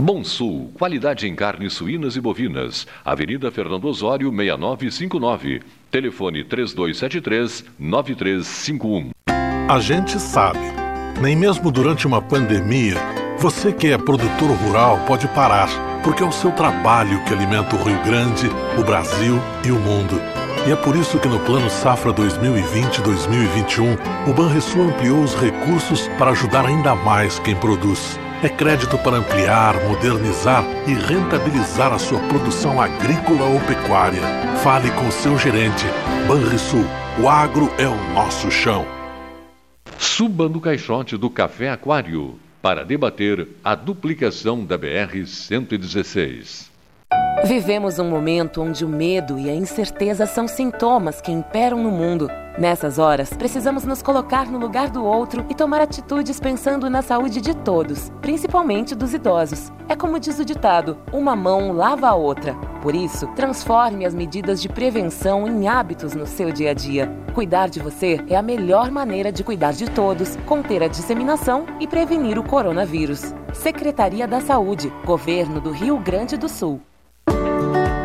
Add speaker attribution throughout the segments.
Speaker 1: Bom Sul, qualidade em carnes suínas e bovinas. Avenida Fernando Osório, 6959. Telefone 3273-9351.
Speaker 2: A gente sabe, nem mesmo durante uma pandemia, você que é produtor rural pode parar, porque é o seu trabalho que alimenta o Rio Grande, o Brasil e o mundo. E é por isso que no Plano Safra 2020-2021, o Banrisul ampliou os recursos para ajudar ainda mais quem produz. É crédito para ampliar, modernizar e rentabilizar a sua produção agrícola ou pecuária. Fale com seu gerente. Banrisul, o agro é o nosso chão.
Speaker 1: Suba no caixote do Café Aquário para debater a duplicação da BR-116.
Speaker 3: Vivemos um momento onde o medo e a incerteza são sintomas que imperam no mundo. Nessas horas, precisamos nos colocar no lugar do outro e tomar atitudes pensando na saúde de todos, principalmente dos idosos. É como diz o ditado: uma mão lava a outra. Por isso, transforme as medidas de prevenção em hábitos no seu dia a dia. Cuidar de você é a melhor maneira de cuidar de todos, conter a disseminação e prevenir o coronavírus. Secretaria da Saúde, Governo do Rio Grande do Sul.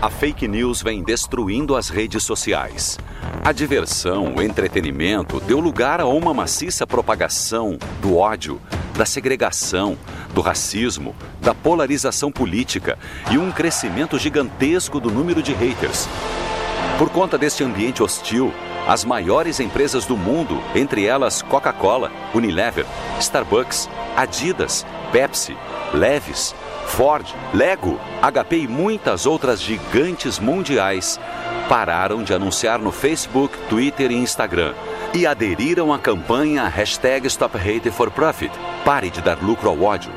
Speaker 4: A fake news vem destruindo as redes sociais. A diversão, o entretenimento deu lugar a uma maciça propagação do ódio, da segregação, do racismo, da polarização política e um crescimento gigantesco do número de haters. Por conta deste ambiente hostil, as maiores empresas do mundo, entre elas Coca-Cola, Unilever, Starbucks, Adidas, Pepsi, Levis, Ford, Lego, HP e muitas outras gigantes mundiais pararam de anunciar no Facebook, Twitter e Instagram e aderiram à campanha hashtag Stop Hate for Profit. Pare de dar lucro ao ódio.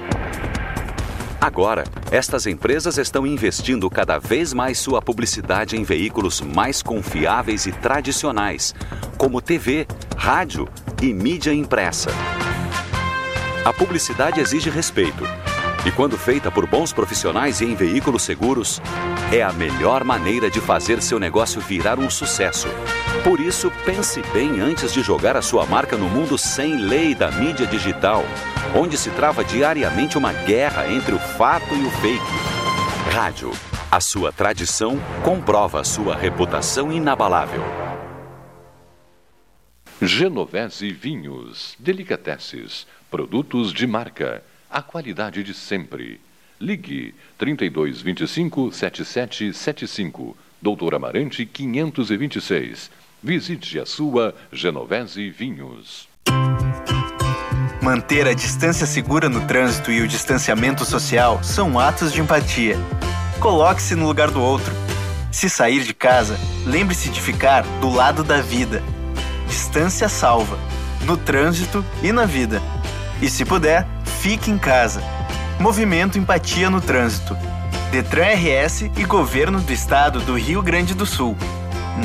Speaker 4: Agora, estas empresas estão investindo cada vez mais sua publicidade em veículos mais confiáveis e tradicionais, como TV, rádio e mídia impressa. A publicidade exige respeito e quando feita por bons profissionais e em veículos seguros, é a melhor maneira de fazer seu negócio virar um sucesso. Por isso, pense bem antes de jogar a sua marca no mundo sem lei da mídia digital, onde se trava diariamente uma guerra entre o fato e o fake. Rádio. A sua tradição comprova a sua reputação inabalável.
Speaker 1: Genovese Vinhos, Delicateces, produtos de marca, a qualidade de sempre. Ligue 3225 7775, Doutor Amarante 526. Visite a sua Genovese Vinhos.
Speaker 5: Manter a distância segura no trânsito e o distanciamento social são atos de empatia. Coloque-se no lugar do outro. Se sair de casa, lembre-se de ficar do lado da vida. Distância salva, no trânsito e na vida. E se puder, fique em casa. Movimento Empatia no Trânsito. Detran RS e Governo do Estado do Rio Grande do Sul.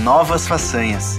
Speaker 5: Novas façanhas.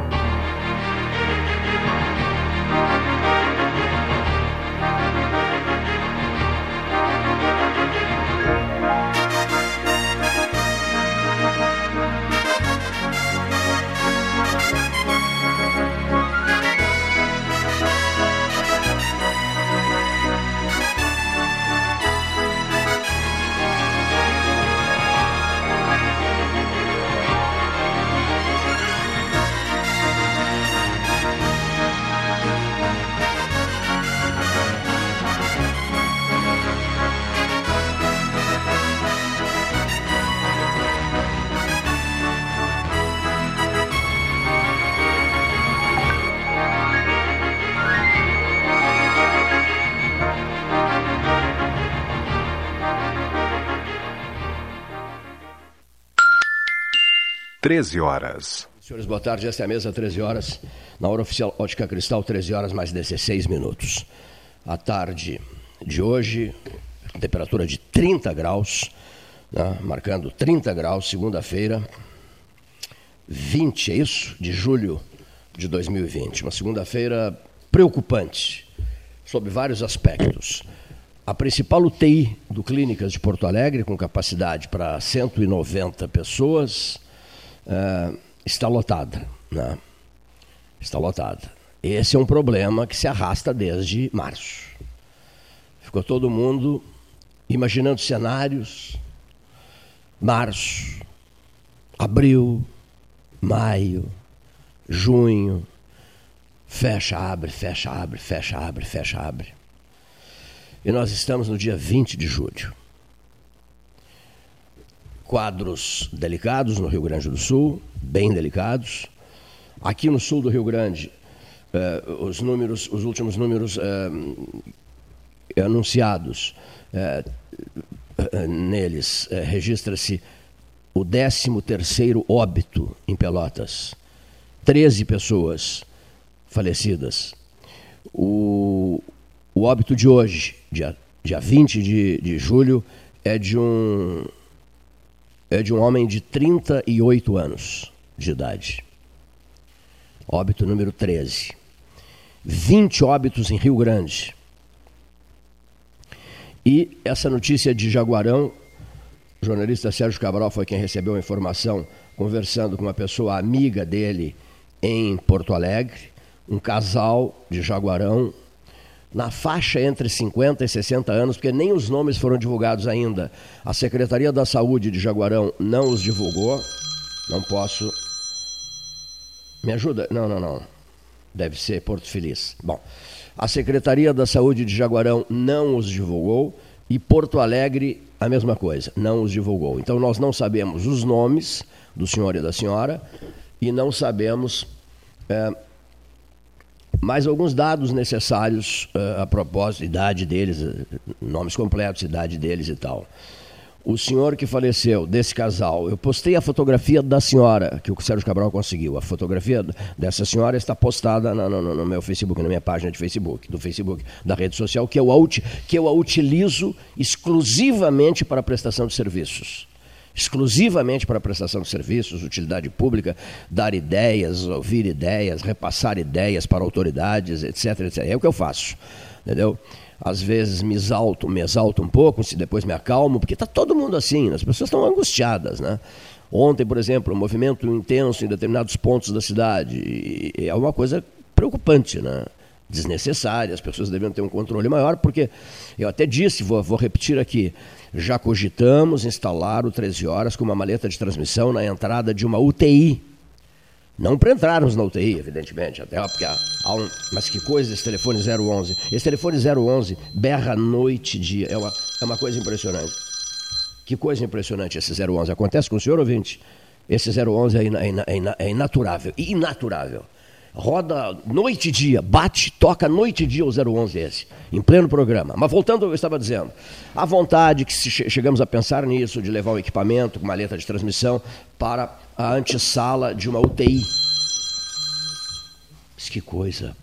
Speaker 6: Treze horas.
Speaker 7: Senhores, boa tarde. Esta é a mesa, 13 horas. Na hora oficial Ótica Cristal, 13 horas mais 16 minutos. A tarde de hoje, temperatura de 30 graus, né? marcando 30 graus, segunda-feira, 20, é isso? De julho de 2020. Uma segunda-feira preocupante. sob vários aspectos. A principal UTI do Clínicas de Porto Alegre, com capacidade para 190 pessoas, uh, está lotada. Né? Está lotada. Esse é um problema que se arrasta desde março. Ficou todo mundo imaginando cenários. Março, abril, maio, junho, fecha, abre, fecha, abre, fecha, abre, fecha, abre. E nós estamos no dia 20 de julho. Quadros delicados no Rio Grande do Sul, bem delicados. Aqui no sul do Rio Grande, eh, os números, os últimos números eh, anunciados eh, neles registra-se o 13 terceiro óbito em Pelotas. 13 pessoas falecidas. O, o óbito de hoje, dia, dia 20 de, de julho, é de um é de um homem de 38 anos de idade. Óbito número 13. 20 óbitos em Rio Grande. E essa notícia de Jaguarão, o jornalista Sérgio Cabral foi quem recebeu a informação, conversando com uma pessoa amiga dele em Porto Alegre, um casal de Jaguarão, na faixa entre 50 e 60 anos, porque nem os nomes foram divulgados ainda. A Secretaria da Saúde de Jaguarão não os divulgou. Não posso. Me ajuda? Não, não, não. Deve ser Porto Feliz. Bom, a Secretaria da Saúde de Jaguarão não os divulgou e Porto Alegre a mesma coisa, não os divulgou. Então nós não sabemos os nomes do senhor e da senhora e não sabemos é, mais alguns dados necessários uh, a propósito, idade deles, uh, nomes completos, idade deles e tal. O senhor que faleceu desse casal, eu postei a fotografia da senhora, que o Sérgio Cabral conseguiu. A fotografia dessa senhora está postada no, no, no meu Facebook, na minha página de Facebook, do Facebook, da rede social, que eu, que eu a utilizo exclusivamente para prestação de serviços exclusivamente para prestação de serviços, utilidade pública, dar ideias, ouvir ideias, repassar ideias para autoridades, etc, etc. É o que eu faço, entendeu? Às vezes me exalto, me exalto um pouco, se depois me acalmo, porque está todo mundo assim, as pessoas estão angustiadas, né? Ontem, por exemplo, um movimento intenso em determinados pontos da cidade, é uma coisa preocupante, né? desnecessária, as pessoas devem ter um controle maior, porque eu até disse, vou, vou repetir aqui, já cogitamos instalar o 13 horas com uma maleta de transmissão na entrada de uma UTI. Não para entrarmos na UTI, evidentemente, até porque há, há um, mas que coisa esse telefone 011. Esse telefone 011 berra noite e dia, é uma, é uma coisa impressionante. Que coisa impressionante esse 011. Acontece com o senhor ouvinte? Esse 011 é, é, ina, é, ina, é inaturável, inaturável roda noite e dia, bate, toca noite e dia o 011 esse, em pleno programa. Mas voltando ao que eu estava dizendo, a vontade que chegamos a pensar nisso, de levar o equipamento com maleta de transmissão para a antessala de uma UTI. Mas que coisa,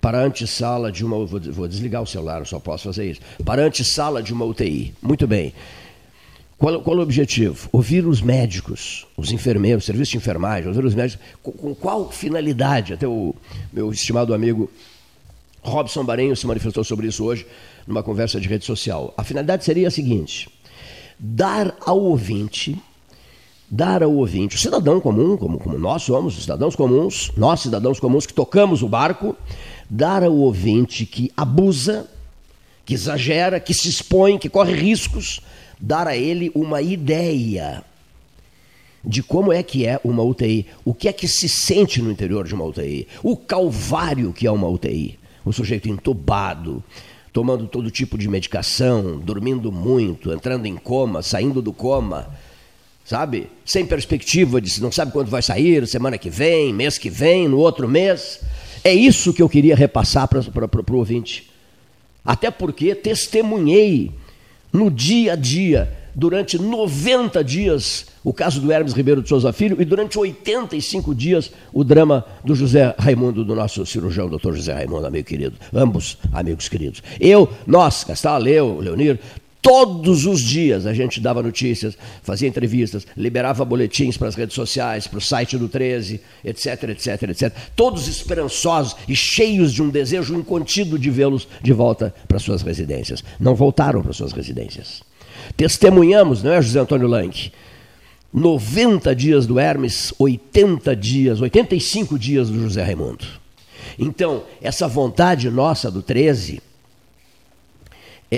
Speaker 7: para a antessala de uma. Vou desligar o celular, só posso fazer isso. Para a antessala de uma UTI. Muito bem. Qual, qual, o objetivo? Ouvir os médicos, os enfermeiros, serviço de enfermagem, ouvir os médicos. Com, com, qual finalidade? Até o meu estimado amigo Robson Barenho se manifestou sobre isso hoje numa conversa de rede social. A finalidade seria a seguinte: dar ao ouvinte, dar ao ouvinte, o cidadão comum, como, como nós somos, os cidadãos comuns, nós cidadãos comuns que tocamos o barco, dar ao ouvinte que abusa, que exagera, que se expõe, que corre riscos dar a ele uma ideia de como é que é uma UTI, o que é que se sente no interior de uma UTI, o calvário que é uma UTI, o sujeito entubado, tomando todo tipo de medicação, dormindo muito, entrando em coma, saindo do coma, sabe? Sem perspectiva de se não sabe quando vai sair, semana que vem, mês que vem, no outro mês. É isso que eu queria repassar para o ouvinte. Até porque testemunhei no dia a dia, durante 90 dias, o caso do Hermes Ribeiro de Souza Filho, e durante 85 dias, o drama do José Raimundo, do nosso cirurgião, doutor José Raimundo, amigo querido. Ambos amigos queridos. Eu, nós, Gastal, Leo, Leonir, Todos os dias a gente dava notícias, fazia entrevistas, liberava boletins para as redes sociais, para o site do 13, etc, etc, etc. Todos esperançosos e cheios de um desejo incontido de vê-los de volta para suas residências. Não voltaram para suas residências. Testemunhamos, não é, José Antônio Lanque? 90 dias do Hermes, 80 dias, 85 dias do José Raimundo. Então, essa vontade nossa do 13 é,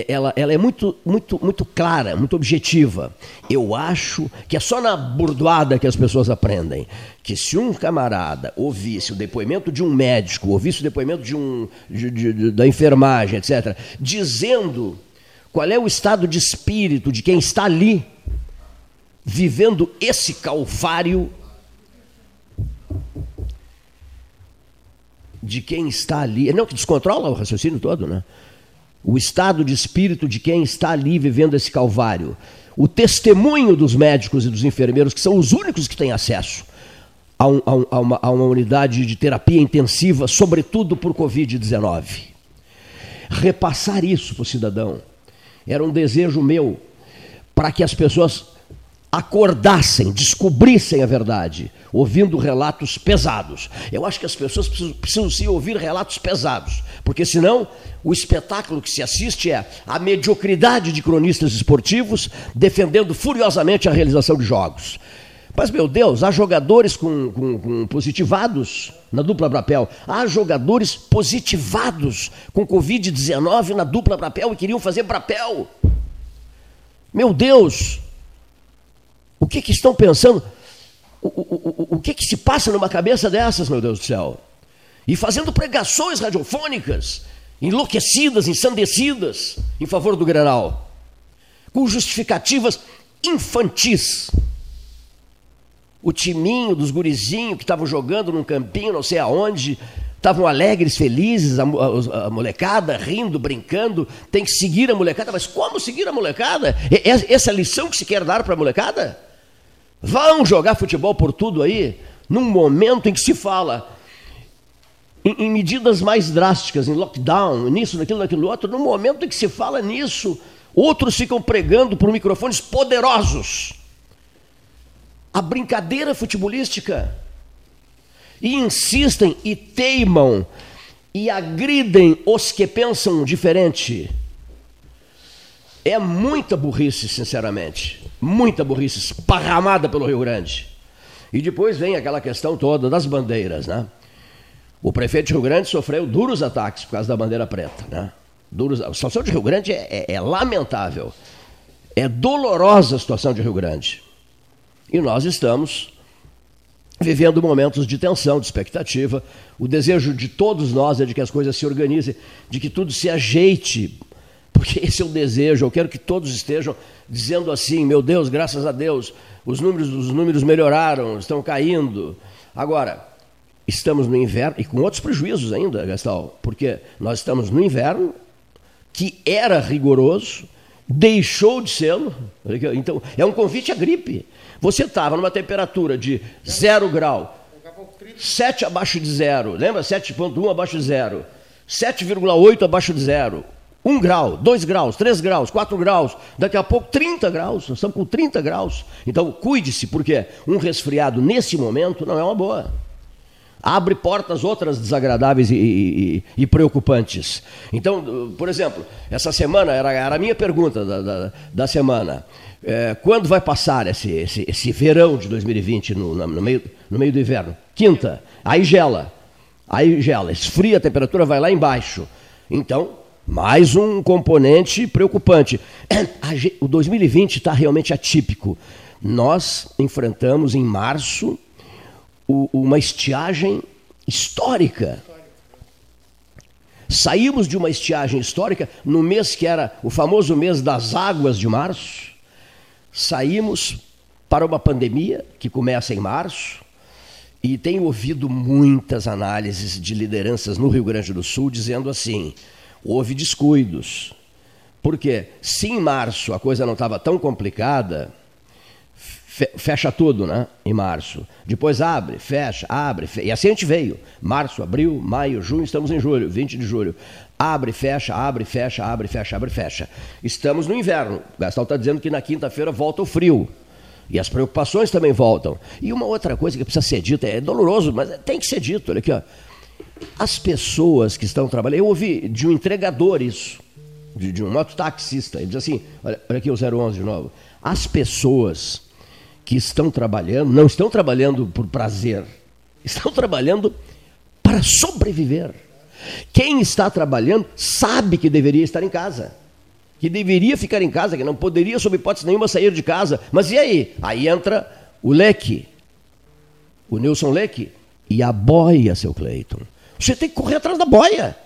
Speaker 7: ela, ela é muito, muito, muito clara, muito objetiva. Eu acho que é só na burdoada que as pessoas aprendem. Que se um camarada ouvisse o depoimento de um médico, ouvisse o depoimento de um, de, de, da enfermagem, etc., dizendo qual é o estado de espírito de quem está ali, vivendo esse calvário, de quem está ali. Não, que descontrola o raciocínio todo, né? O estado de espírito de quem está ali vivendo esse calvário, o testemunho dos médicos e dos enfermeiros, que são os únicos que têm acesso a, um, a, uma, a uma unidade de terapia intensiva, sobretudo por Covid-19. Repassar isso para o cidadão era um desejo meu para que as pessoas acordassem, descobrissem a verdade, ouvindo relatos pesados. Eu acho que as pessoas precisam, precisam se ouvir relatos pesados, porque senão o espetáculo que se assiste é a mediocridade de cronistas esportivos defendendo furiosamente a realização de jogos. Mas, meu Deus, há jogadores com, com, com positivados na dupla Brapel. Há jogadores positivados com Covid-19 na dupla Brapel e queriam fazer Brapel. Meu Deus, o que, que estão pensando? O, o, o, o que, que se passa numa cabeça dessas, meu Deus do céu? E fazendo pregações radiofônicas, enlouquecidas, ensandecidas, em favor do Grenal, com justificativas infantis. O timinho dos gurizinhos que estavam jogando num campinho, não sei aonde, estavam alegres, felizes, a, a, a, molecada rindo, brincando, tem que seguir a molecada, mas como seguir a molecada? É, essa é a lição que se quer dar para a molecada? Vão jogar futebol por tudo aí, num momento em que se fala em, em medidas mais drásticas, em lockdown, nisso, naquilo, naquilo outro, no momento em que se fala nisso, outros ficam pregando por microfones poderosos. A brincadeira futebolística. E insistem e teimam e agridem os que pensam diferente. É muita burrice, sinceramente. Muita burrice esparramada pelo Rio Grande. E depois vem aquela questão toda das bandeiras, né? O prefeito de Rio Grande sofreu duros ataques por causa da bandeira preta, né? Duros, a situação de Rio Grande é, é, é lamentável. É dolorosa a situação de Rio Grande. E nós estamos vivendo momentos de tensão, de expectativa. O desejo de todos nós é de que as coisas se organizem, de que tudo se ajeite porque esse é o desejo. Eu quero que todos estejam dizendo assim: meu Deus, graças a Deus, os números, os números melhoraram, estão caindo. Agora, estamos no inverno, e com outros prejuízos ainda, Gastal, porque nós estamos no inverno, que era rigoroso, deixou de ser. Então, é um convite à gripe. Você estava numa temperatura de zero grau, 7 abaixo de zero, lembra? 7,1 abaixo de zero, 7,8 abaixo de zero, 1 grau, 2 graus, 3 graus, 4 graus, daqui a pouco 30 graus, nós estamos com 30 graus. Então cuide-se, porque um resfriado nesse momento não é uma boa. Abre portas outras desagradáveis e, e, e preocupantes. Então, por exemplo, essa semana era, era a minha pergunta da, da, da semana. É, quando vai passar esse, esse, esse verão de 2020 no, no, meio, no meio do inverno? Quinta, aí gela. Aí gela, esfria, a temperatura vai lá embaixo. Então, mais um componente preocupante. O 2020 está realmente atípico. Nós enfrentamos em março uma estiagem histórica. Saímos de uma estiagem histórica no mês que era o famoso mês das águas de março. Saímos para uma pandemia que começa em março. E tenho ouvido muitas análises de lideranças no Rio Grande do Sul dizendo assim: houve descuidos. Porque se em março a coisa não estava tão complicada, fecha tudo, né? Em março. Depois abre, fecha, abre, fecha. e assim a gente veio. Março, abril, maio, junho, estamos em julho, 20 de julho. Abre, fecha, abre, fecha, abre, fecha, abre, fecha. Estamos no inverno. O Gastão está dizendo que na quinta-feira volta o frio. E as preocupações também voltam. E uma outra coisa que precisa ser dita, é doloroso, mas tem que ser dito, olha aqui, ó. As pessoas que estão trabalhando, eu ouvi de um entregador isso, de, de um mototaxista, ele diz assim, olha, olha aqui o 011 de novo. As pessoas que estão trabalhando, não estão trabalhando por prazer, estão trabalhando para sobreviver. Quem está trabalhando sabe que deveria estar em casa que deveria ficar em casa, que não poderia, sob hipótese nenhuma, sair de casa. Mas e aí? Aí entra o Leque, o Nilson Leque, e a boia, seu Cleiton. Você tem que correr atrás da boia.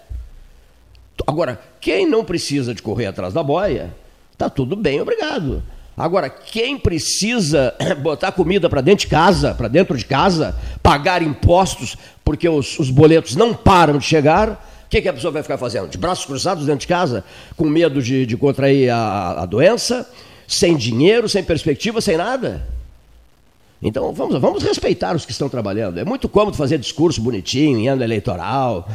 Speaker 7: Agora, quem não precisa de correr atrás da boia, tá tudo bem, obrigado. Agora, quem precisa botar comida para dentro de casa, para dentro de casa, pagar impostos, porque os, os boletos não param de chegar, que, que a pessoa vai ficar fazendo? De braços cruzados dentro de casa, com medo de, de contrair a, a doença, sem dinheiro, sem perspectiva, sem nada? Então vamos, vamos respeitar os que estão trabalhando. É muito cômodo fazer discurso bonitinho em ano eleitoral.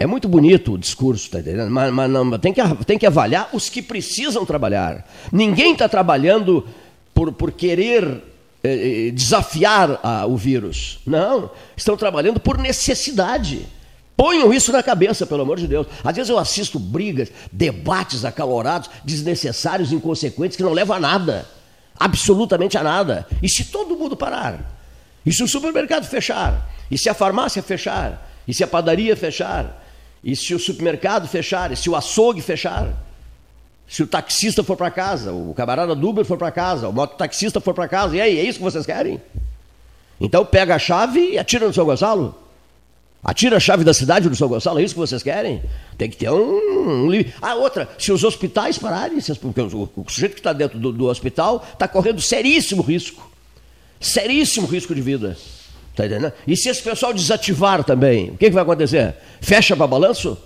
Speaker 7: É muito bonito o discurso, tá entendendo? Mas, mas não, tem, que, tem que avaliar os que precisam trabalhar. Ninguém está trabalhando por, por querer eh, eh desafiar a, o vírus. Não, estão trabalhando por necessidade. Ponham isso na cabeça, pelo amor de Deus. Às vezes eu assisto brigas, debates acalorados, desnecessários, inconsequentes, que não levam a nada. Absolutamente a nada. E se todo mundo parar? E se o supermercado fechar? E se a farmácia fechar? E se a padaria fechar? E se o supermercado fechar? E se o açougue fechar? Se o taxista for para casa, o camarada do Uber for para casa, o mototaxista for para casa, e aí, é isso que vocês querem? Então pega a chave e atira no seu Gonçalo. Atira a chave da cidade do São Gonçalo, é isso que vocês querem? Tem que ter um, um Ah, outra, se os hospitais pararem, porque o, o sujeito que está dentro do, do hospital está correndo seríssimo risco. Seríssimo risco de vida. Tá entendendo? E se esse pessoal desativar também, o que, que vai acontecer? Fecha para balanço?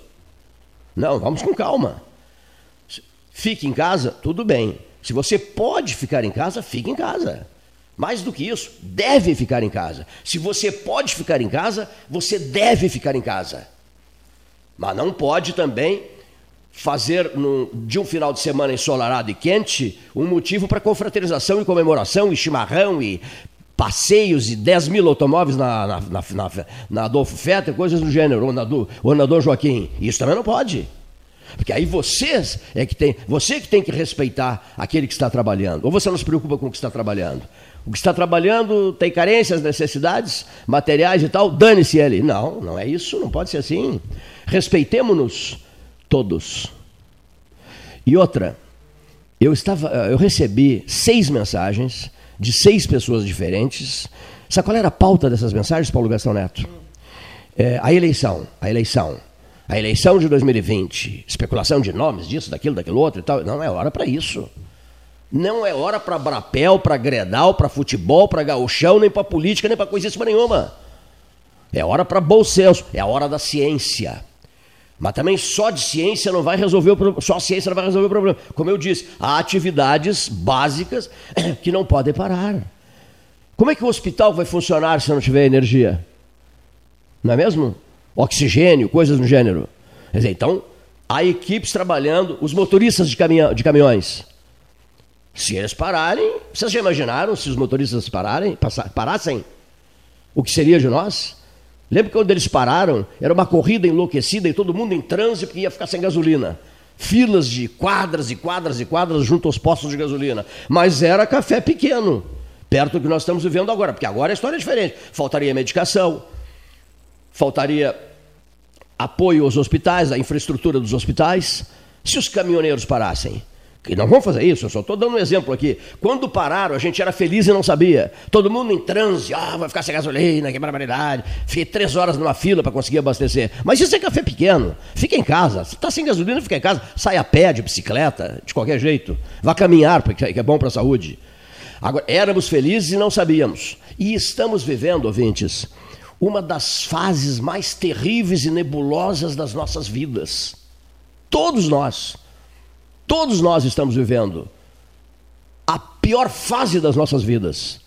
Speaker 7: Não, vamos com calma. Fique em casa, tudo bem. Se você pode ficar em casa, fique em casa. Mais do que isso, deve ficar em casa. Se você pode ficar em casa, você deve ficar em casa. Mas não pode também fazer no, de um final de semana ensolarado e quente um motivo para confraternização e comemoração e chimarrão e passeios e 10 mil automóveis na, na, na, na, na Adolfo Fetter, coisas do gênero, ou na, do, ou na Dom Joaquim. Isso também não pode. Porque aí vocês é que tem, você que tem que respeitar aquele que está trabalhando. Ou você não se preocupa com o que está trabalhando. O que está trabalhando tem carências, necessidades materiais e tal, dane-se ele. Não, não é isso, não pode ser assim. Respeitemos-nos todos. E outra, eu estava, eu recebi seis mensagens de seis pessoas diferentes. Sabe qual era a pauta dessas mensagens, Paulo Gastão Neto? É, a eleição, a eleição. A eleição de 2020, especulação de nomes, disso, daquilo, daquilo outro e tal. Não é hora para isso. Não é hora para brapel, para gredal, para futebol, para gauchão, nem para política, nem para coisíssima nenhuma. É hora para bom senso, é a hora da ciência. Mas também só de ciência não vai resolver o problema, só a ciência não vai resolver o problema. Como eu disse, há atividades básicas que não podem parar. Como é que o hospital vai funcionar se não tiver energia? Não é mesmo? Oxigênio, coisas do gênero. Quer dizer, então, há equipes trabalhando, os motoristas de, caminhão, de caminhões. Se eles pararem, vocês já imaginaram se os motoristas pararem, parassem? O que seria de nós? Lembra quando eles pararam, era uma corrida enlouquecida e todo mundo em trânsito porque ia ficar sem gasolina. Filas de quadras e quadras e quadras junto aos postos de gasolina. Mas era café pequeno, perto do que nós estamos vivendo agora, porque agora a história é diferente. Faltaria medicação, faltaria apoio aos hospitais, a infraestrutura dos hospitais. Se os caminhoneiros parassem, que não vão fazer isso, eu só estou dando um exemplo aqui. Quando pararam, a gente era feliz e não sabia. Todo mundo em transe, ah, vai ficar sem gasolina, que barbaridade. Fiquei três horas numa fila para conseguir abastecer. Mas isso é café pequeno. Fica em casa. Se está sem gasolina, fica em casa. Sai a pé, de bicicleta, de qualquer jeito. Vá caminhar, porque é bom para a saúde. Agora, éramos felizes e não sabíamos. E estamos vivendo, ouvintes, uma das fases mais terríveis e nebulosas das nossas vidas. Todos nós. Todos nós estamos vivendo a pior fase das nossas vidas.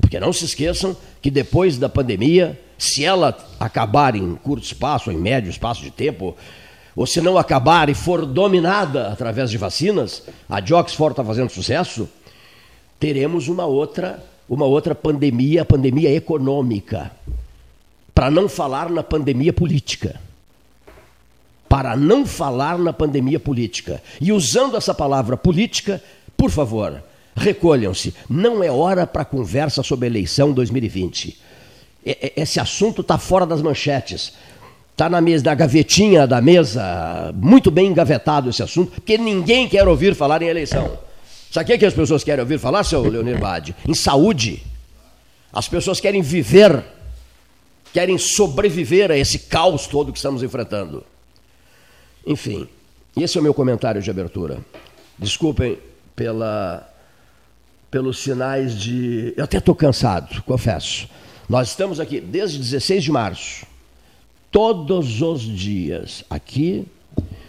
Speaker 7: Porque não se esqueçam que depois da pandemia, se ela acabar em curto espaço, em médio espaço de tempo, ou se não acabar e for dominada através de vacinas, a Oxford está fazendo sucesso, teremos uma outra, uma outra pandemia, a pandemia econômica. Para não falar na pandemia política. Para não falar na pandemia política. E usando essa palavra política, por favor, recolham-se. Não é hora para conversa sobre eleição 2020. Esse assunto está fora das manchetes. Está na mesa, na gavetinha da mesa, muito bem engavetado esse assunto, porque ninguém quer ouvir falar em eleição. Sabe o que as pessoas querem ouvir falar, seu Leonir Bade? Em saúde. As pessoas querem viver, querem sobreviver a esse caos todo que estamos enfrentando. Enfim, esse é o meu comentário de abertura. Desculpem pela, pelos sinais de. Eu até estou cansado, confesso. Nós estamos aqui desde 16 de março todos os dias aqui,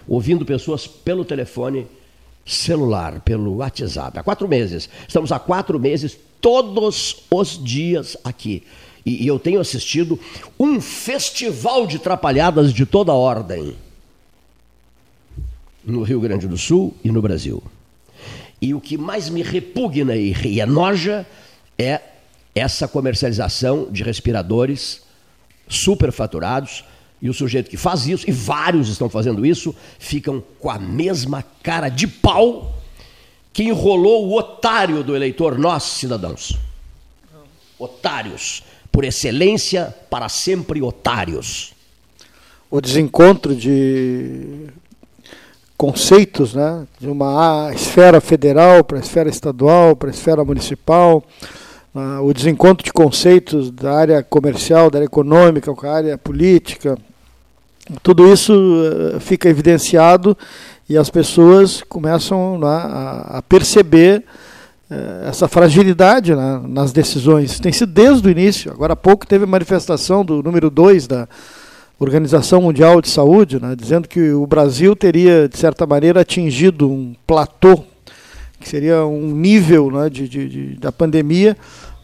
Speaker 7: ouvindo pessoas pelo telefone celular, pelo WhatsApp. Há quatro meses. Estamos há quatro meses, todos os dias aqui. E, e eu tenho assistido um festival de trapalhadas de toda ordem no Rio Grande do Sul e no Brasil. E o que mais me repugna e, e enoja é essa comercialização de respiradores superfaturados e o sujeito que faz isso, e vários estão fazendo isso, ficam com a mesma cara de pau que enrolou o otário do eleitor, nós, cidadãos. Otários. Por excelência, para sempre otários.
Speaker 8: O desencontro de conceitos, né, de uma esfera federal para a esfera estadual, para a esfera municipal, uh, o desencontro de conceitos da área comercial, da área econômica com a área política, tudo isso eh, fica evidenciado e as pessoas começam né, a, perceber eh, essa fragilidade né, nas decisões. Tem sido desde o início. Agora há pouco teve a manifestação do número 2 da Organização Mundial de Saúde, né, dizendo que o Brasil teria, de certa maneira, atingido um platô, que seria um nível né, de, de, de, da pandemia,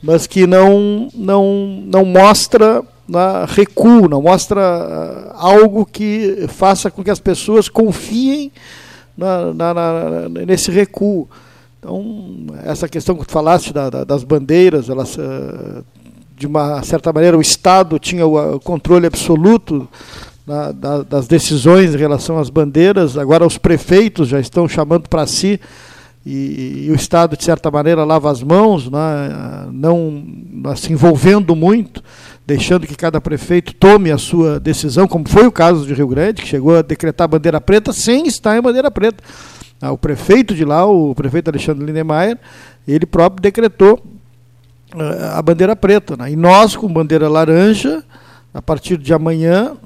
Speaker 8: mas que não, não, não mostra na recuo, não mostra ah, algo que faça com que as pessoas confiem na, na, na, nesse recuo. Então, essa questão que tu falaste da, da, das bandeiras, elas, uh, de uma certa maneira, o Estado tinha o controle absoluto da, das decisões em relação às bandeiras, agora os prefeitos já estão chamando para si e, e, o Estado, de certa maneira, lava as mãos, né, não se envolvendo muito deixando que cada prefeito tome a sua decisão, como foi o caso de Rio Grande, que chegou a decretar bandeira preta sem estar em bandeira preta. Ah, o prefeito de lá, o prefeito Alexandre Lindemeyer, ele próprio decretou a bandeira preta. Né? E nós, com bandeira laranja, a partir de amanhã,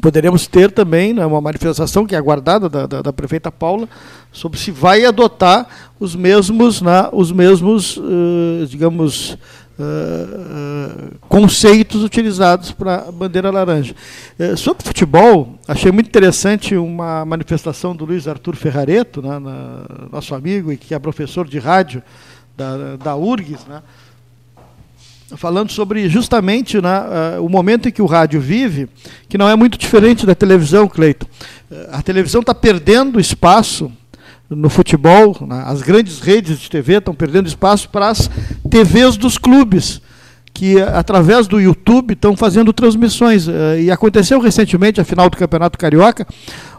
Speaker 8: poderemos ter também né, uma manifestação que é aguardada da, da, da, prefeita Paula sobre se vai adotar os mesmos, né, os mesmos, uh, digamos, Uh, conceitos utilizados para a bandeira laranja. Uh, sobre futebol, achei muito interessante uma manifestação do Luiz Arthur Ferrareto, né, na, nosso amigo e que é professor de rádio da, da URGS, né, falando sobre justamente né, uh, o momento em que o rádio vive, que não é muito diferente da televisão, Cleito. a televisão está perdendo espaço no futebol, né? as grandes redes de TV estão perdendo espaço para as TVs dos clubes, que através do YouTube estão fazendo transmissões. Eh, e aconteceu recentemente a final do Campeonato Carioca,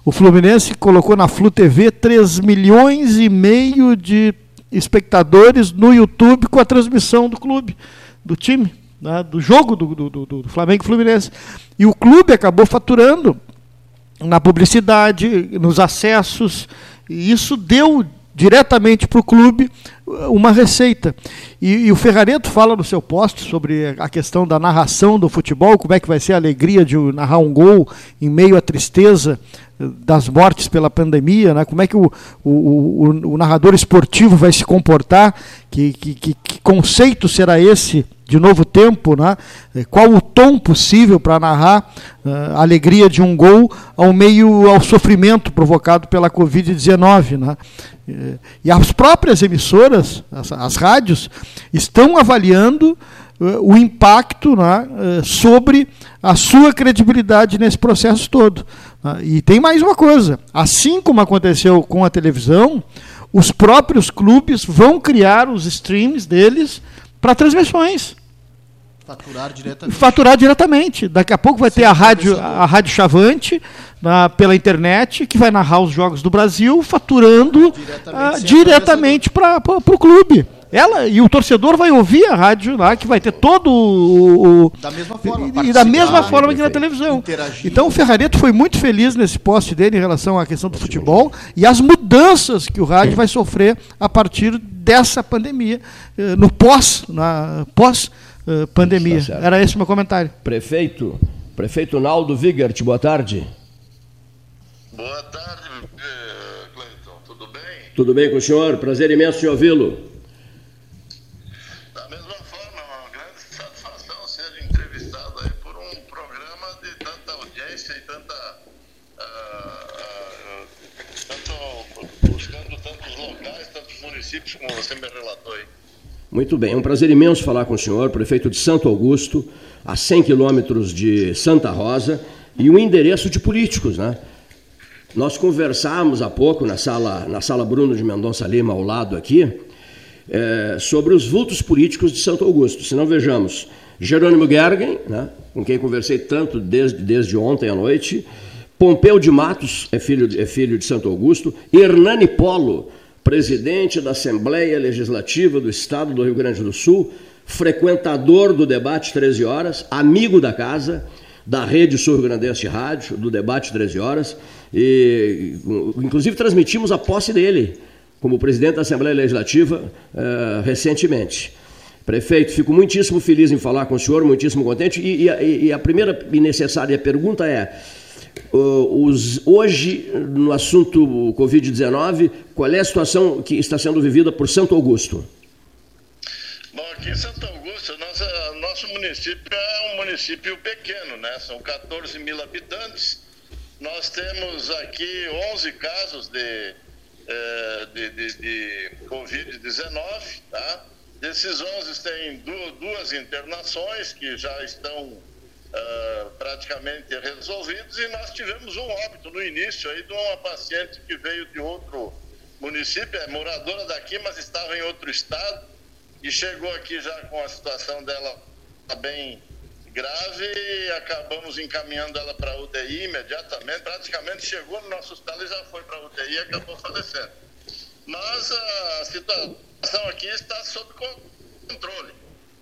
Speaker 8: o Fluminense colocou na Flu TV 3 milhões e meio de espectadores no YouTube com a transmissão do clube, do time, né? do jogo do, do, do, do Flamengo e Fluminense. E o clube acabou faturando na publicidade, nos acessos, e isso deu diretamente para o clube uh, uma receita. E, e, o Ferrareto fala no seu post sobre a questão da narração do futebol, como é que vai ser a alegria de narrar um gol em meio à tristeza das mortes pela pandemia, né? como é que o, o, o, o narrador esportivo vai se comportar, que, que, que, conceito será esse de novo tempo, né? qual o tom possível para narrar uh, a alegria de um gol ao meio ao sofrimento provocado pela Covid-19. Né? E as próprias emissoras, as, as rádios, estão avaliando uh, o impacto né, sobre a sua credibilidade nesse processo todo. Né? E tem mais uma coisa: assim como aconteceu com a televisão, os próprios clubes vão criar os streams deles para transmissões.
Speaker 9: Faturar diretamente.
Speaker 8: Faturar diretamente. Daqui a pouco vai ter a rádio, a rádio Chavante na, pela internet, que vai narrar os jogos do Brasil, faturando diretamente, uh, diretamente para o clube. Ela e o torcedor vai ouvir a rádio lá, que vai ter todo o. o
Speaker 9: da mesma forma.
Speaker 8: E, e da mesma forma que na televisão. Interagir. Então o Ferrareto foi muito feliz nesse post dele em relação à questão do futebol e as mudanças que o rádio vai sofrer a partir dessa pandemia, eh, no pós, na pós uh, pandemia. Tá Era esse o meu comentário.
Speaker 7: Prefeito, prefeito Naldo Vigert, boa tarde.
Speaker 10: Boa tarde, eh, Cleiton. Tudo bem?
Speaker 7: Tudo bem com o senhor? Prazer imenso em ouvi-lo.
Speaker 10: Municípios, como você me relatou aí.
Speaker 7: Muito bem, é um prazer imenso falar com o senhor, prefeito de Santo Augusto, a 100 quilômetros de Santa Rosa, e um endereço de políticos, né? Nós conversávamos há pouco na sala, na sala Bruno de Mendonça Lima, ao lado aqui, é, sobre os vultos políticos de Santo Augusto. Se não vejamos, Jerônimo Gergen, né, com quem conversei tanto desde, desde ontem à noite, Pompeu de Matos, é filho, é filho de Santo Augusto, Hernani Polo, presidente da Assembleia Legislativa do Estado do Rio Grande do Sul, frequentador do debate 13 horas, amigo da casa, da Rede Sul Rio Grandense Rádio, do debate 13 horas, e inclusive transmitimos a posse dele como presidente da Assembleia Legislativa uh, recentemente. Prefeito, fico muitíssimo feliz em falar com o senhor, muitíssimo contente, e, e, e a primeira e necessária pergunta é os, hoje, no assunto Covid-19, qual é a situação que está sendo vivida por Santo Augusto?
Speaker 10: Bom, aqui em Santo Augusto, nossa, nosso município é um município pequeno, né? São 14 mil habitantes. Nós temos aqui 11 casos de, é, de, de, de Covid-19, tá? Desses 11 tem duas internações que já estão uh, praticamente resolvidos e nós tivemos um óbito no início aí de uma paciente que veio de outro município, é moradora daqui, mas estava em outro estado e chegou aqui já com a situação dela bem grave e acabamos encaminhando ela para UTI imediatamente, praticamente chegou no nosso hospital e já foi para UTI e acabou falecendo. Mas a situação aqui está sob controle.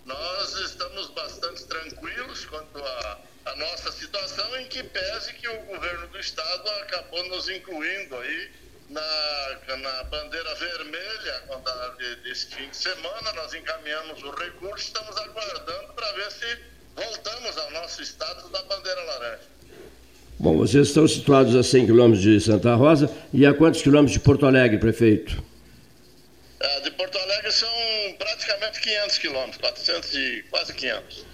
Speaker 10: Nós estamos bastante tranquilos quanto à, nossa situação, em que pese que o governo do estado acabou nos incluindo aí na, na bandeira vermelha desse fim de semana. Nós encaminhamos o recurso, estamos aguardando para ver se voltamos ao nosso status da bandeira laranja.
Speaker 7: Bom, vocês estão situados a 100 quilômetros de Santa Rosa e a quantos quilômetros de Porto Alegre, prefeito?
Speaker 10: É, de Porto Alegre são praticamente 500 quilômetros, 400 e quase 500.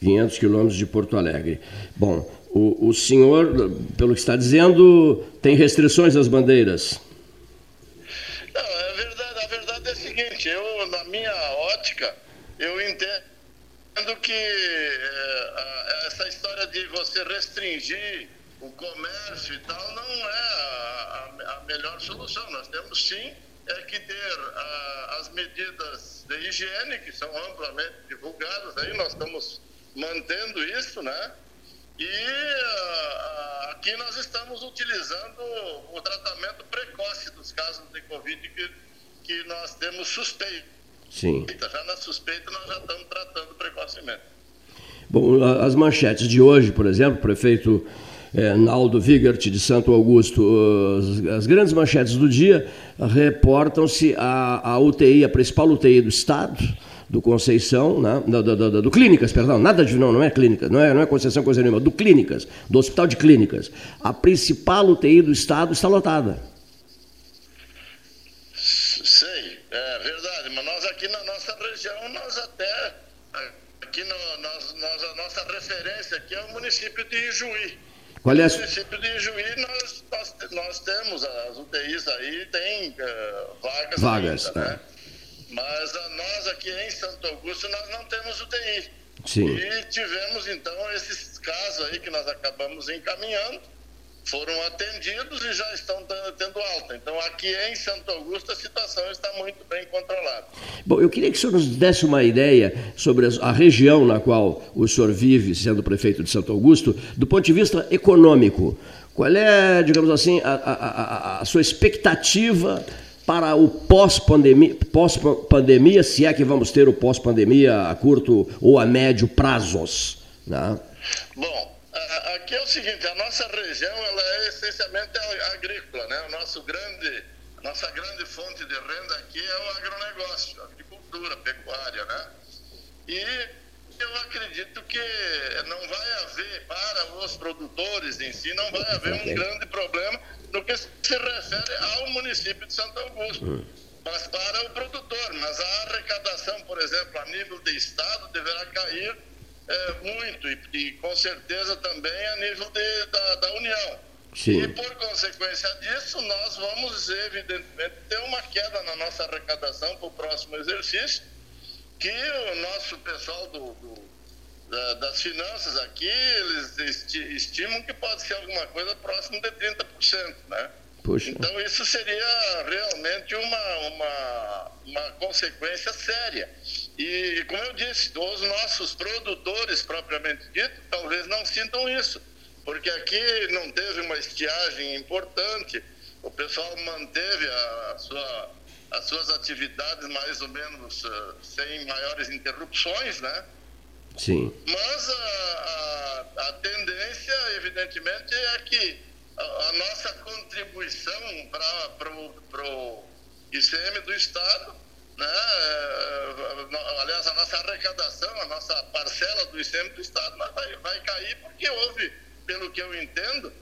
Speaker 7: 500 quilômetros de Porto Alegre. Bom, o, o senhor, pelo que está dizendo, tem restrições às bandeiras?
Speaker 10: Não, é verdade, a verdade é a seguinte, eu, na minha ótica, eu entendo que é, essa história de você restringir o comércio e tal não é a, a, a melhor solução. Nós temos sim é que ter ah, as medidas de higiene, que são amplamente divulgadas, aí nós estamos mantendo isso, né? E ah, aqui nós estamos utilizando o tratamento precoce dos casos de Covid que, que nós temos suspeita.
Speaker 7: Sim.
Speaker 10: Já na suspeita nós já estamos tratando precocemente.
Speaker 7: Bom, as manchetes de hoje, por exemplo, prefeito é, Naldo Vigert de Santo Augusto, as, grandes manchetes do dia reportam-se a, a UTI, a principal UTI do Estado, do Conceição, né? do, do, do, do, Clínicas, perdão, nada de não, não é Clínicas, não é, não é Conceição coisa nenhuma, do Clínicas, do Hospital de Clínicas. A principal UTI do Estado está lotada.
Speaker 10: Sei, é verdade, mas nós aqui na nossa região, nós até referência aqui é o município de Ijuí.
Speaker 7: Qual é a...
Speaker 10: No município de Ijuí nós, nós, nós temos as UTIs aí, tem uh, vagas.
Speaker 7: Vagas,
Speaker 10: ainda,
Speaker 7: tá.
Speaker 10: né? Mas nós aqui em Santo Augusto nós não temos UTI.
Speaker 7: Sim.
Speaker 10: E tivemos então esses casos aí que nós acabamos encaminhando, foram atendidos e já estão tendo alta. Então aqui em Santo Augusto a situação está muito bem controlada.
Speaker 7: Bom, eu queria que o senhor nos desse uma ideia sobre a região na qual o senhor vive, sendo prefeito de Santo Augusto, do ponto de vista econômico. Qual é, digamos assim, a, a- a- a sua expectativa para o pós-pandemia, pós-pandemia, se é que vamos ter o pós-pandemia a curto ou a médio prazos? Né?
Speaker 10: Bom, aqui é o seguinte, a nossa região ela é essencialmente agrícola, né? O nosso grande, a nossa grande fonte de renda aqui é o agronegócio, a agricultura, pecuária, né? E eu acredito que não vai haver, para os produtores em si, não vai haver um grande problema no que se refere ao município de Santo Augusto. Mas para o produtor, mas a arrecadação, por exemplo, a nível de estado, deverá cair é, muito e, e com certeza também a nível de- da, da União.
Speaker 7: Sim.
Speaker 10: E por consequência disso, nós vamos evidentemente ter uma queda na nossa arrecadação para o próximo exercício, que o nosso pessoal do, do- da- das finanças aqui, eles esti- estimam que pode ser alguma coisa próximo de 30%, né?
Speaker 7: Puxa.
Speaker 10: Então isso seria realmente uma, uma, uma consequência séria. E como eu disse, os nossos produtores propriamente dito, talvez não sintam isso, porque aqui não teve uma estiagem importante, o pessoal manteve a, a sua, as suas atividades mais ou menos eh, sem maiores interrupções, né?
Speaker 7: Sim.
Speaker 10: Mas a, a, a tendência, evidentemente, é que a, nossa contribuição para o ICM do Estado, né, é, no- aliás, a nossa arrecadação, a nossa parcela do ICM do Estado vai, vai cair porque houve, pelo que eu entendo,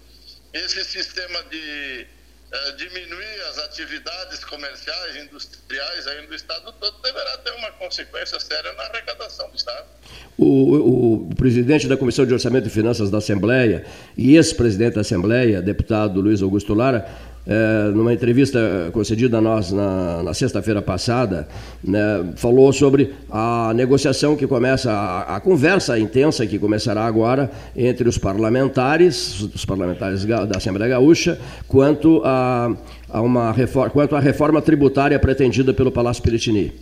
Speaker 10: esse sistema de eh, diminuir as atividades comerciais, industriais aí do Estado todo, deverá ter uma consequência séria na arrecadação do Estado.
Speaker 7: O, o- o presidente da Comissão de Orçamento e Finanças da Assembleia e ex-presidente da Assembleia, deputado Luiz Augusto Lara, eh, numa entrevista concedida a nós na, na sexta-feira passada, né, falou sobre a negociação que começa, a, a conversa intensa que começará agora entre os parlamentares, os parlamentares da Assembleia Gaúcha, quanto a, a uma reforma, quanto à reforma tributária pretendida pelo Palácio Piratini.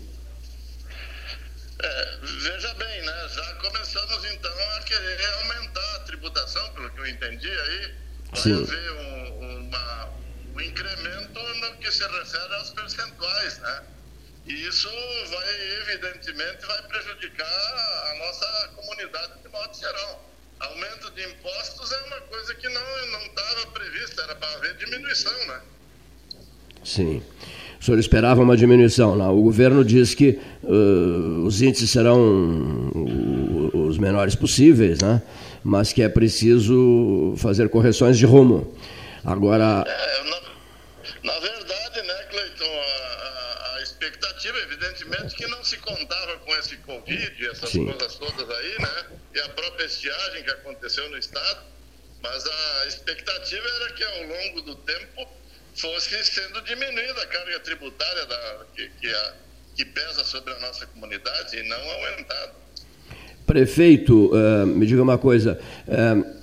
Speaker 10: Eu entendi aí. Vai
Speaker 7: Sim.
Speaker 10: haver um, uma- um incremento no que se refere aos percentuais, né? E isso vai, evidentemente, vai prejudicar a nossa comunidade de modo geral. Aumento de impostos é uma coisa que não não estava prevista, era para haver diminuição, né?
Speaker 7: Sim. O senhor esperava uma diminuição. Não, o governo diz que uh, os índices serão os menores possíveis, né? Mas que é preciso fazer correções de rumo. Agora,
Speaker 10: É, na, na verdade, né, Cleiton, a, a- expectativa, evidentemente, que não se contava com esse Covid, essas
Speaker 7: Sim.
Speaker 10: coisas todas aí, né? E a própria estiagem que aconteceu no Estado. Mas a expectativa era que ao longo do tempo fosse sendo diminuída a carga tributária da, que, que, a- que pesa sobre a nossa comunidade e não aumentada.
Speaker 7: Prefeito, uh, me diga uma coisa. uh,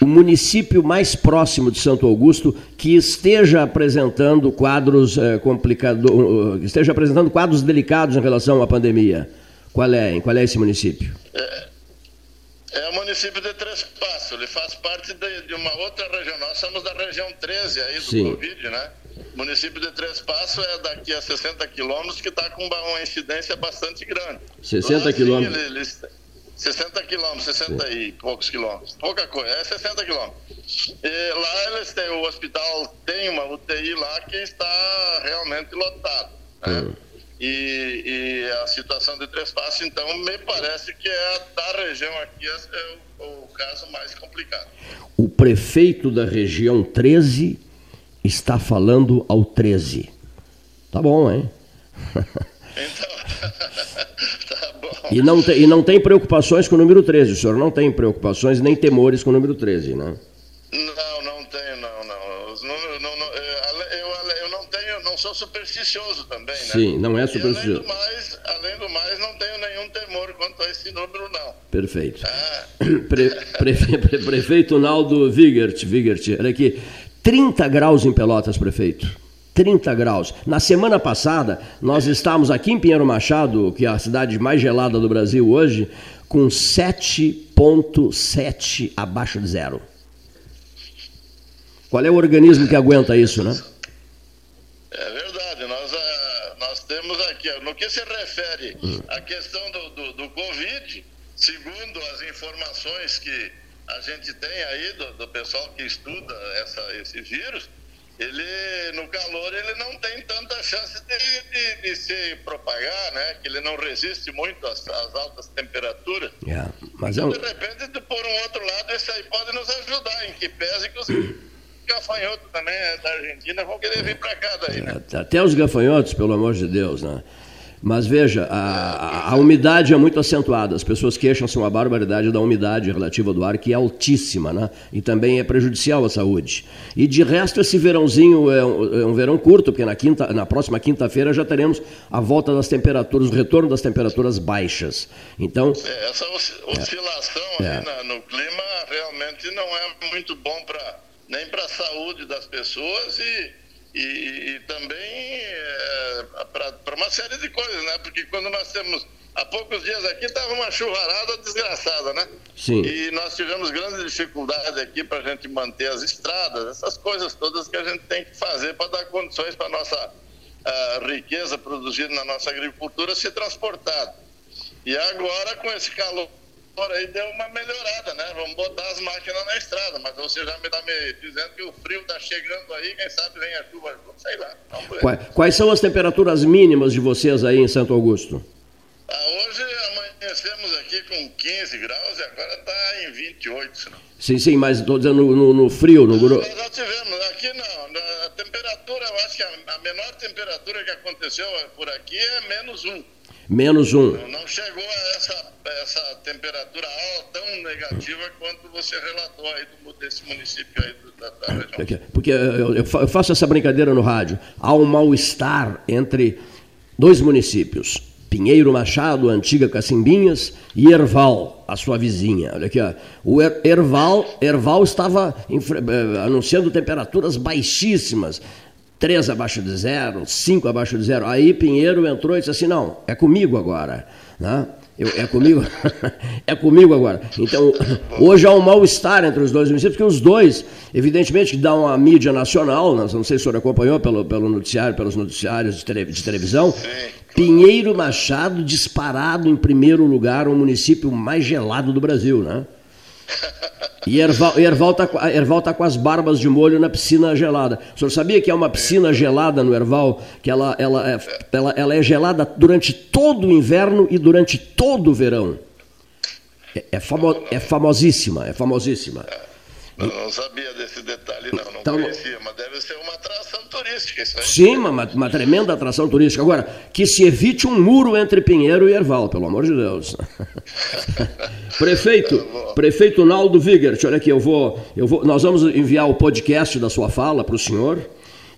Speaker 7: o município mais próximo de Santo Augusto que esteja apresentando quadros uh, complicados, que esteja apresentando quadros delicados em relação à pandemia. Qual é? Em qual é esse município?
Speaker 10: É o município de Três Passos, ele faz parte de, de uma outra região. Nós somos da região 13 aí do
Speaker 7: Sim.
Speaker 10: Covid, né? O município de Três Passos é daqui a 60 quilômetros que está com uma, uma incidência bastante grande.
Speaker 7: 60
Speaker 10: Lá, sim,
Speaker 7: quilômetros.
Speaker 10: ele- 60 quilômetros, 60 e poucos quilômetros. Pouca coisa, é 60 quilômetros. E lá eles têm, o hospital tem uma UTI lá que está realmente lotado. né? E, e a situação de Três Passos, então, me parece que é a da região aqui é o, o caso mais complicado.
Speaker 7: O prefeito da região 13 está falando ao 13. Tá bom, hein?
Speaker 10: Tá bom.
Speaker 7: E não, tem, e não tem preocupações com o número 13. O senhor não tem preocupações nem temores com o número 13, né?
Speaker 10: Não, não tenho, não, não. Os números, não, não eu, eu, eu não tenho, não sou supersticioso também, né?
Speaker 7: Sim, não é supersticioso.
Speaker 10: Além do mais, além do mais, não tenho nenhum temor quanto a esse número, não.
Speaker 7: Perfeito. Pre, prefe, pre, prefeito Naldo Vigert, Vigert, olha aqui. 30 graus em Pelotas, prefeito. 30 graus. Na semana passada, nós estávamos aqui em Pinheiro Machado, que é a cidade mais gelada do Brasil hoje, com 7,7 abaixo de zero. Qual é o organismo que aguenta isso, né?
Speaker 10: É verdade. Nós, ah, nós temos aqui, no que se refere
Speaker 7: Hum.
Speaker 10: à questão do, do, do Covid, segundo as informações que a gente tem aí do, do pessoal que estuda essa, esse vírus, ele no calor ele não tem tanta chance de, de, de se propagar, né? Que ele não resiste muito às, às altas temperaturas.
Speaker 7: É, mas é um,
Speaker 10: De repente, por um outro lado, esse aí pode nos ajudar, em que pese que os gafanhotos também eh, da Argentina vão querer vir para cá daí, né?
Speaker 7: até os gafanhotos, pelo amor de Deus, né? Mas veja, a, a- a umidade é muito acentuada. As pessoas queixam-se uma barbaridade da umidade relativa do ar, que é altíssima, né? E também é prejudicial à saúde. E de resto, esse verãozinho é um, é um verão curto, porque na, quinta, na próxima quinta-feira já teremos a volta das temperaturas, o retorno das temperaturas baixas. Então,
Speaker 10: É, essa osci- oscilação
Speaker 7: É.
Speaker 10: ali na- no clima realmente não é muito bom para nem para a saúde das pessoas e, e, e também para uma série de coisas, né? Porque quando nós temos há poucos dias aqui estava uma chuvarada desgraçada, né?
Speaker 7: Sim.
Speaker 10: E nós tivemos grande dificuldade aqui para a gente manter as estradas, essas coisas todas que a gente tem que fazer para dar condições para a nossa ah, riqueza produzida na nossa agricultura ser transportada. E agora, com esse calor aí, deu uma melhorada, né? Vamos botar as máquinas na estrada, mas você já me está me dizendo que o frio está chegando aí, quem sabe vem a chuva, sei lá.
Speaker 7: Quais, quais são as temperaturas mínimas de vocês aí em Santo Augusto?
Speaker 10: Ah, hoje amanhecemos aqui com 15 graus e agora está em 28, se não.
Speaker 7: Sim, sim, mas estou dizendo no, no- no frio, no gru...
Speaker 10: Nós já tivemos, aqui não, a temperatura, eu acho que a, a menor temperatura que aconteceu por aqui é menos um.
Speaker 7: Menos um.
Speaker 10: Não chegou a essa, essa temperatura alta, tão negativa quanto você relatou aí do, desse município aí do, da, da região.
Speaker 7: Porque- eu, eu fa- eu faço essa brincadeira no rádio. Há um mal-estar entre dois municípios. Pinheiro Machado, antiga Cacimbinhas, e Erval, a sua vizinha. Olha aqui, ó. O Er- Erval, Erval estava eh, anunciando temperaturas baixíssimas. 3 abaixo de zero, 5 abaixo de zero. Aí Pinheiro entrou e disse assim, não, é comigo agora. Né? Eu- é comigo, é comigo agora. Então, hoje há um mal-estar entre os dois municípios, porque os dois, evidentemente, que dão a mídia nacional, né? não sei se o senhor acompanhou pelo, pelo noticiário, pelos noticiários de, tele- de televisão, Pinheiro Machado disparado em primeiro lugar, o município mais gelado do Brasil, né? E Erval, Erval está Erval tá com as barbas de molho na piscina gelada. O senhor sabia que é uma piscina gelada no Erval? Que ela, ela, é, ela, ela é gelada durante todo o inverno e durante todo o verão. É, é, famo, é famosíssima, é famosíssima.
Speaker 10: Não, não sabia desse detalhe, não, não
Speaker 7: Então-
Speaker 10: conhecia, mas deve ser uma atração turística isso aí.
Speaker 7: Sim, uma, uma tremenda atração turística. Agora, que se evite um muro entre Pinheiro e Erval, pelo amor de Deus. prefeito, prefeito Naldo Vigert, olha aqui, eu vou, eu vou, nós vamos enviar o podcast da sua fala para o senhor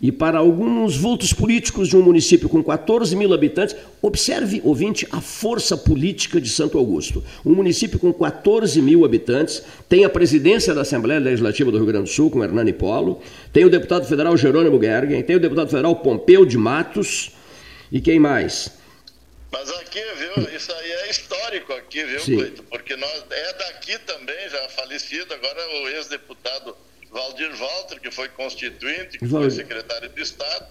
Speaker 7: e para alguns vultos políticos de um município com 14 mil habitantes. Observe, ouvinte, a força política de Santo Augusto. Um município com 14 mil habitantes, tem a presidência da Assembleia Legislativa do Rio Grande do Sul, com Hernani Polo, tem o deputado federal Jerônimo Gergen, tem o deputado federal Pompeu de Matos, e quem mais?
Speaker 10: Mas aqui, viu, isso aí é histórico aqui, viu,
Speaker 7: Sim.
Speaker 10: Cleito? Porque nós, é daqui também, já falecido, agora o ex-deputado Valdir Walter, que foi constituinte, que foi
Speaker 7: Valdir.
Speaker 10: secretário de Estado,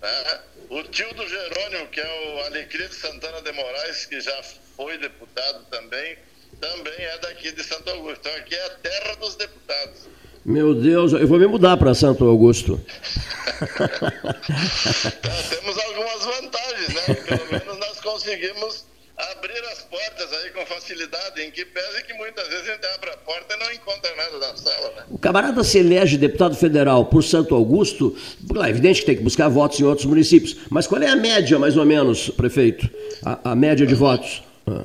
Speaker 10: né? o tio do Jerônimo, que é o Alecrim de Santana de Moraes, que já foi deputado também, também é daqui de Santo Augusto. Então aqui é a terra dos deputados.
Speaker 7: Meu Deus, eu vou me mudar para Santo Augusto.
Speaker 10: Temos algumas vantagens, né? Pelo menos nós conseguimos abrir as portas aí com facilidade, em que pese que muitas vezes a gente abre a porta e não encontra nada na sala, né?
Speaker 7: O camarada se elege deputado federal por Santo Augusto, é evidente que tem que buscar votos em outros municípios, mas qual é a média, mais ou menos, prefeito? A, a média de votos? Ah.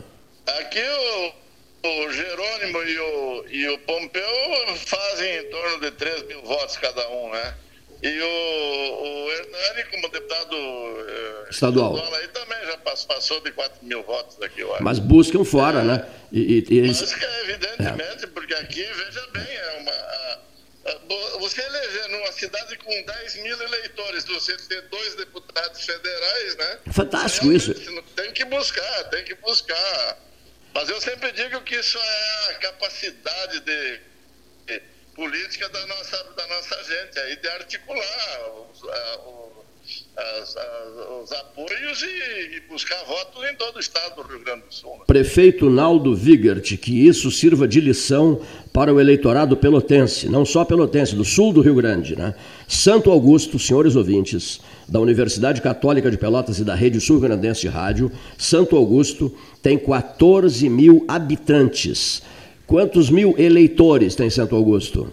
Speaker 10: Aqui o, o Jerônimo e o, e o Pompeu fazem em torno de 3 mil votos cada um, né? E o, o Hernani, como deputado eh,
Speaker 7: Estadual.
Speaker 10: aí também já pass- passou de 4 mil votos aqui, eu acho.
Speaker 7: Mas buscam fora, né? E, e- eles-
Speaker 10: que é evidentemente, porque aqui, veja bem, é uma. a- a- bo- você eleger numa cidade com 10 mil eleitores, você ter dois deputados federais, né?
Speaker 7: Fantástico isso.
Speaker 10: Tem que buscar, tem que buscar. Mas eu sempre digo que isso é a capacidade de, de política da nossa, da nossa gente, aí de articular os, a- as- os apoios e, e buscar votos em todo o estado do Rio Grande do Sul. né?
Speaker 7: Prefeito Naldo Vigert, que isso sirva de lição para o eleitorado pelotense, não só pelotense, do sul do Rio Grande. Né? Santo Augusto, senhores ouvintes, da Universidade Católica de Pelotas e da Rede Sul Grandense de Rádio, Santo Augusto tem 14 mil habitantes. Quantos mil eleitores tem Santo Augusto?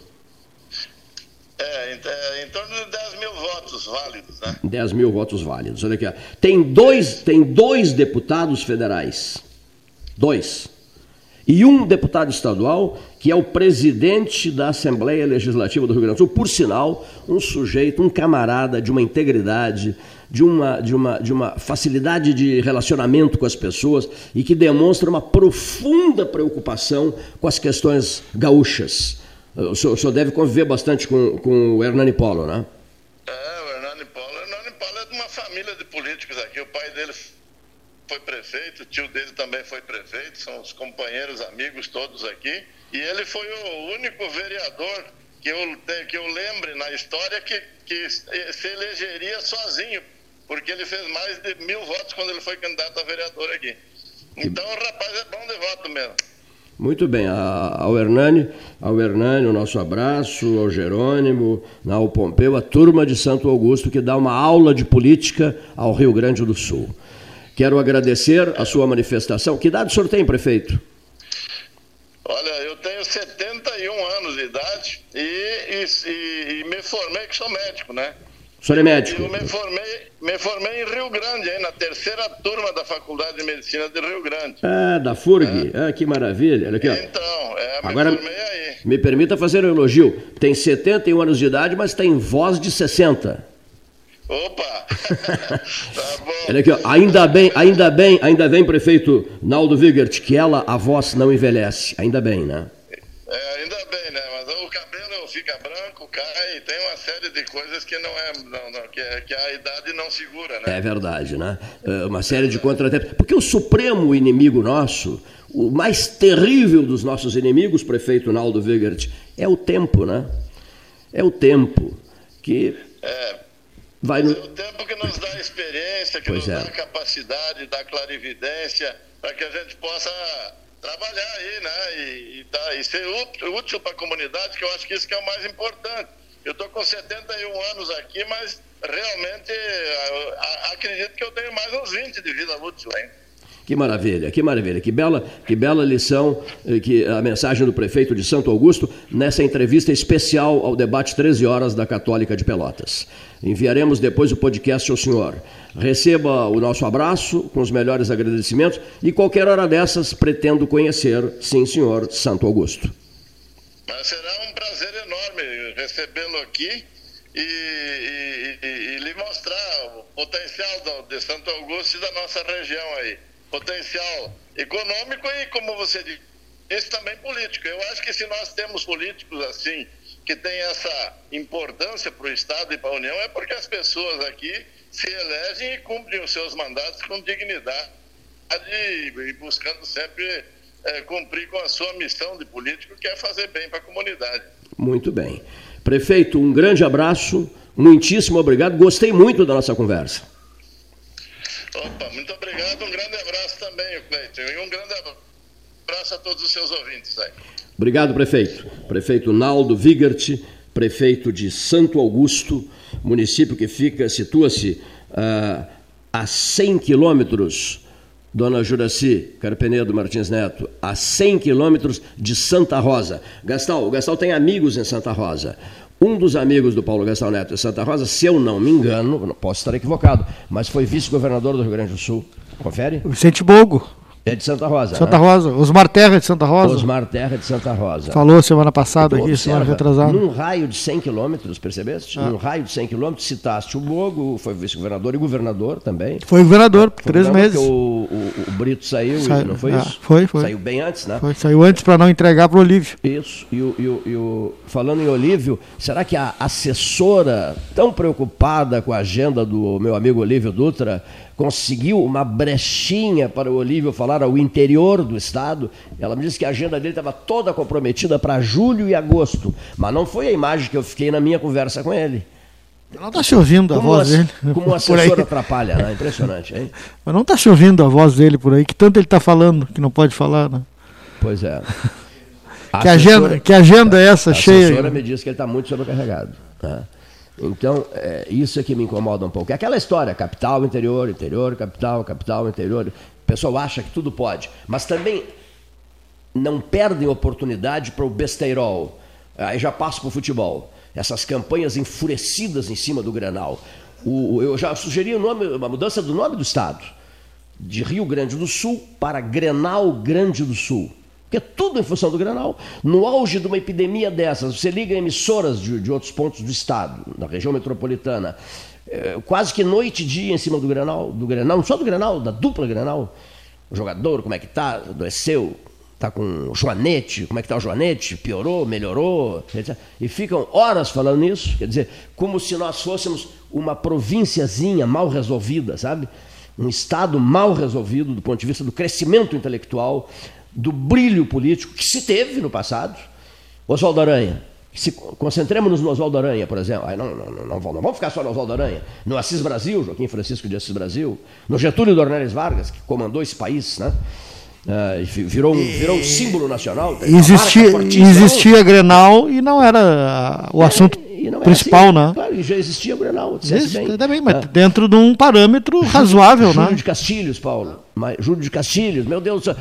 Speaker 10: É, em, é, em torno de 10 mil votos válidos, né?
Speaker 7: 10 mil votos válidos. Olha aqui. ó. Tem dois, tem dois deputados federais. Dois. E um deputado estadual, que é o presidente da Assembleia Legislativa do Rio Grande do Sul, por sinal, um sujeito, um camarada de uma integridade, de uma, de uma, de uma facilidade de relacionamento com as pessoas e que demonstra uma profunda preocupação com as questões gaúchas. O senhor, o senhor deve conviver bastante com, com o Hernani Polo, né?
Speaker 10: É, o Hernani Paulo. O Hernani Paulo é de uma família de políticos aqui. O pai dele foi prefeito, o tio dele também foi prefeito, são os companheiros, amigos todos aqui. E ele foi o único vereador que eu, que eu lembre na história que, que se elegeria sozinho, porque ele fez mais de mil votos quando ele foi candidato a vereador aqui. Então o rapaz é bom de voto mesmo.
Speaker 7: Muito bem, ao Hernani, ao Hernani, o nosso abraço, ao Jerônimo, ao Pompeu, a turma de Santo Augusto que dá uma aula de política ao Rio Grande do Sul. Quero agradecer a sua manifestação. Que idade o senhor tem, prefeito?
Speaker 10: Olha, eu tenho 71 anos de idade e, e- e- e me formei que sou médico, né?
Speaker 7: O senhor é médico?
Speaker 10: Eu me formei, me formei em Rio Grande, hein, na terceira turma da Faculdade de Medicina de Rio Grande.
Speaker 7: Ah, da FURG. Ah, que maravilha. Olha aqui, ó.
Speaker 10: Então, é, me
Speaker 7: Agora,
Speaker 10: formei aí.
Speaker 7: me permita fazer um elogio. Tem 71 anos de idade, mas tem voz de 60.
Speaker 10: Opa!
Speaker 7: Olha aqui, ó. ainda bem, ainda bem, ainda bem, prefeito Naldo Vigert, que ela, a voz não envelhece. Ainda bem, né?
Speaker 10: É, ainda bem, né? Mas o cabelo fica branco, cai, tem uma série de coisas que não é, não, não, que, é- que a idade não segura, né?
Speaker 7: É verdade, né? É Uma série de contratempos. Porque o supremo inimigo nosso, o mais terrível dos nossos inimigos, prefeito Naldo Vigert, é o tempo, né? É o tempo que vai
Speaker 10: o tempo que nos dá experiência, que
Speaker 7: Pois
Speaker 10: nos
Speaker 7: é.
Speaker 10: dá capacidade, dá clarividência, para que a gente possa trabalhar aí, né? E, e, tá- e ser útil para a comunidade, que eu acho que isso que é o mais importante. Eu estou com 71 anos aqui, mas realmente a- a- acredito que eu tenho mais uns 20 de vida útil ainda.
Speaker 7: Que maravilha, que maravilha, que bela, que bela lição, eh, que a mensagem do prefeito de Santo Augusto nessa entrevista especial ao debate 13 horas da Católica de Pelotas. Enviaremos depois o podcast ao senhor. Receba o nosso abraço com os melhores agradecimentos e qualquer hora dessas pretendo conhecer, sim senhor, Santo Augusto.
Speaker 10: Mas será um prazer enorme recebê-lo aqui e, e- e- e lhe mostrar o potencial de Santo Augusto e da nossa região aí. Potencial econômico e, como você disse, também político. Eu acho que se nós temos políticos assim, que têm essa importância para o Estado e para a União, é porque as pessoas aqui se elegem e cumprem os seus mandatos com dignidade e, buscando sempre eh, cumprir com a sua missão de político, que é fazer bem para a comunidade.
Speaker 7: Muito bem. Prefeito, um grande abraço, muitíssimo obrigado. Gostei muito da nossa conversa.
Speaker 10: Opa, muito obrigado, um grande abraço também, Cleiton, e um grande abraço a todos os seus ouvintes aí.
Speaker 7: Obrigado, prefeito. Prefeito Naldo Vigert, prefeito de Santo Augusto, município que fica, situa-se ah, a 100 quilômetros, dona Juraci Carpenedo Martins Neto, a 100 quilômetros de Santa Rosa. Gastal, o Gastal tem amigos em Santa Rosa. Um dos amigos do Paulo Gastal Neto em Santa Rosa, se eu não me engano, posso estar equivocado, mas foi vice-governador do Rio Grande do Sul. Confere?
Speaker 8: Vicente Bogo.
Speaker 7: É de Santa Rosa.
Speaker 8: Santa
Speaker 7: né?
Speaker 8: Rosa. Osmar Terra de Santa Rosa.
Speaker 7: Osmar Terra de Santa Rosa.
Speaker 8: Falou semana passada
Speaker 7: Tu
Speaker 8: aqui, semana
Speaker 7: observa,
Speaker 8: retrasada.
Speaker 7: Num raio de 100 quilômetros, percebeste?
Speaker 8: Ah.
Speaker 7: Num raio de 100 quilômetros, citaste o Bogo, foi vice-governador e governador também.
Speaker 8: Foi governador por três meses.
Speaker 7: O, o- o Brito saiu,
Speaker 8: Sai-
Speaker 7: não foi
Speaker 8: ah,
Speaker 7: isso?
Speaker 8: foi, foi.
Speaker 7: Saiu bem antes, né?
Speaker 8: Foi, saiu antes para não entregar para o Olívio.
Speaker 7: Isso. E o, e o- e o- falando em Olívio, será que a assessora, tão preocupada com a agenda do meu amigo Olívio Dutra, conseguiu uma brechinha para o Olívio falar ao interior do estado? Ela me disse que a agenda dele estava toda comprometida para julho e agosto. Mas não foi a imagem que eu fiquei na minha conversa com ele.
Speaker 8: Não está se ouvindo a
Speaker 7: Como
Speaker 8: voz dele.
Speaker 7: Como o assessor atrapalha, né? Impressionante, hein?
Speaker 8: Mas não está se ouvindo a voz dele por aí, que tanto ele está falando que não pode falar, né?
Speaker 7: Pois é.
Speaker 8: Que agenda- que agenda é essa
Speaker 7: a
Speaker 8: cheia?
Speaker 7: assessora me disse que ele está muito sobrecarregado. né? Então, é, isso é que me incomoda um pouco. É aquela história, capital, interior, interior, capital, capital, interior. O pessoal acha que tudo pode. Mas também não perdem oportunidade para o besteirol. Aí já passo para o futebol. Essas campanhas enfurecidas em cima do Granal. O, o- eu já sugeri o nome, uma mudança do nome do Estado. De Rio Grande do Sul para Grenal Grande do Sul. Porque é tudo em função do Grenal. No auge de uma epidemia dessas, você liga emissoras de, de outros pontos do Estado, da região metropolitana, eh, quase que noite e dia em cima do Grenal, do Grenal, não só do Grenal, da dupla Grenal. O jogador, como é que tá? Adoeceu? Tá com o Joanete? Como é que tá o Joanete? Piorou? Melhorou? etc. E ficam horas falando nisso. Quer dizer, como se nós fôssemos uma provínciazinha mal resolvida, sabe? Um Estado mal resolvido do ponto de vista do crescimento intelectual, do brilho político que se teve no passado. Oswaldo Aranha. Se concentremos no Oswaldo Aranha, por exemplo. Aí não, não, não, não, vamos- ficar só no Oswaldo Aranha. No Assis Brasil, Joaquim Francisco de Assis Brasil. No Getúlio Dornelles Vargas, que comandou esse país, né? Fi- virou, um, virou um símbolo nacional.
Speaker 8: Existia, existia Grenal e não era ah, o assunto
Speaker 7: E não é
Speaker 8: principal,
Speaker 7: assim,
Speaker 8: né?
Speaker 7: Claro, já existia Grenal,
Speaker 8: Existe,
Speaker 7: bem.
Speaker 8: também, mas
Speaker 7: Ah.
Speaker 8: dentro de um parâmetro razoável,
Speaker 7: Júlio
Speaker 8: né?
Speaker 7: de Castilhos, Paulo. Mas, Júlio de Castilhos, meu Deus do céu.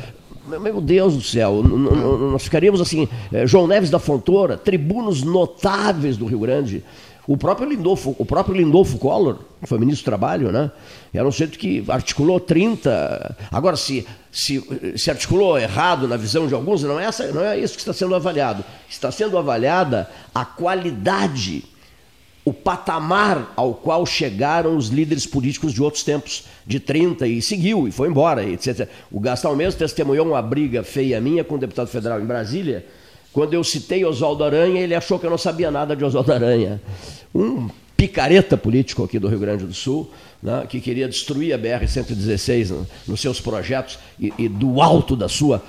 Speaker 7: Meu- Deus do céu, nós ficaríamos assim, eh, João Neves da Fontoura, tribunos notáveis do Rio Grande. O próprio Lindolfo, o próprio Lindolfo Collor, que foi ministro do Trabalho, né? Era um sujeito que articulou 30. Agora, se, se, se articulou errado na visão de alguns, não é, essa, não é isso que está sendo avaliado. Está sendo avaliada a qualidade o patamar ao qual chegaram os líderes políticos de outros tempos, de 30, e seguiu, e foi embora, etc. O Gastão mesmo testemunhou uma briga feia minha com o deputado federal em Brasília, quando eu citei Oswaldo Aranha, ele achou que eu não sabia nada de Oswaldo Aranha. Um picareta político aqui do Rio Grande do Sul, né, que queria destruir a BR-116 no- nos seus projetos e, e do alto da sua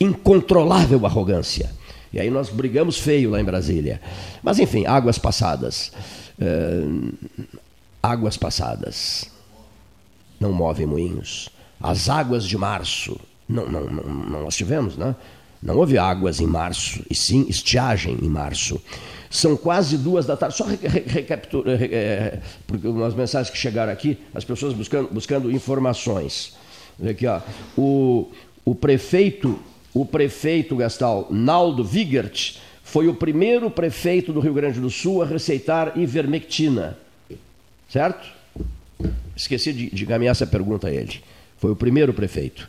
Speaker 7: incontrolável arrogância. E aí nós brigamos feio lá em Brasília. Mas enfim, águas passadas. Eh, águas passadas não movem moinhos. As águas de março, não, não, não, não tivemos, né? Não houve águas em março, e sim estiagem em março. São quase duas da tarde. Só re- re- re- eh, porque umas mensagens que chegaram aqui, as pessoas buscando, buscando informações. Olha Aqui, ó. O, o prefeito, o prefeito Gastal, Naldo Wigert, foi o primeiro prefeito do Rio Grande do Sul a receitar ivermectina. Certo? Esqueci de, de encaminhar essa pergunta a ele. Foi o primeiro prefeito.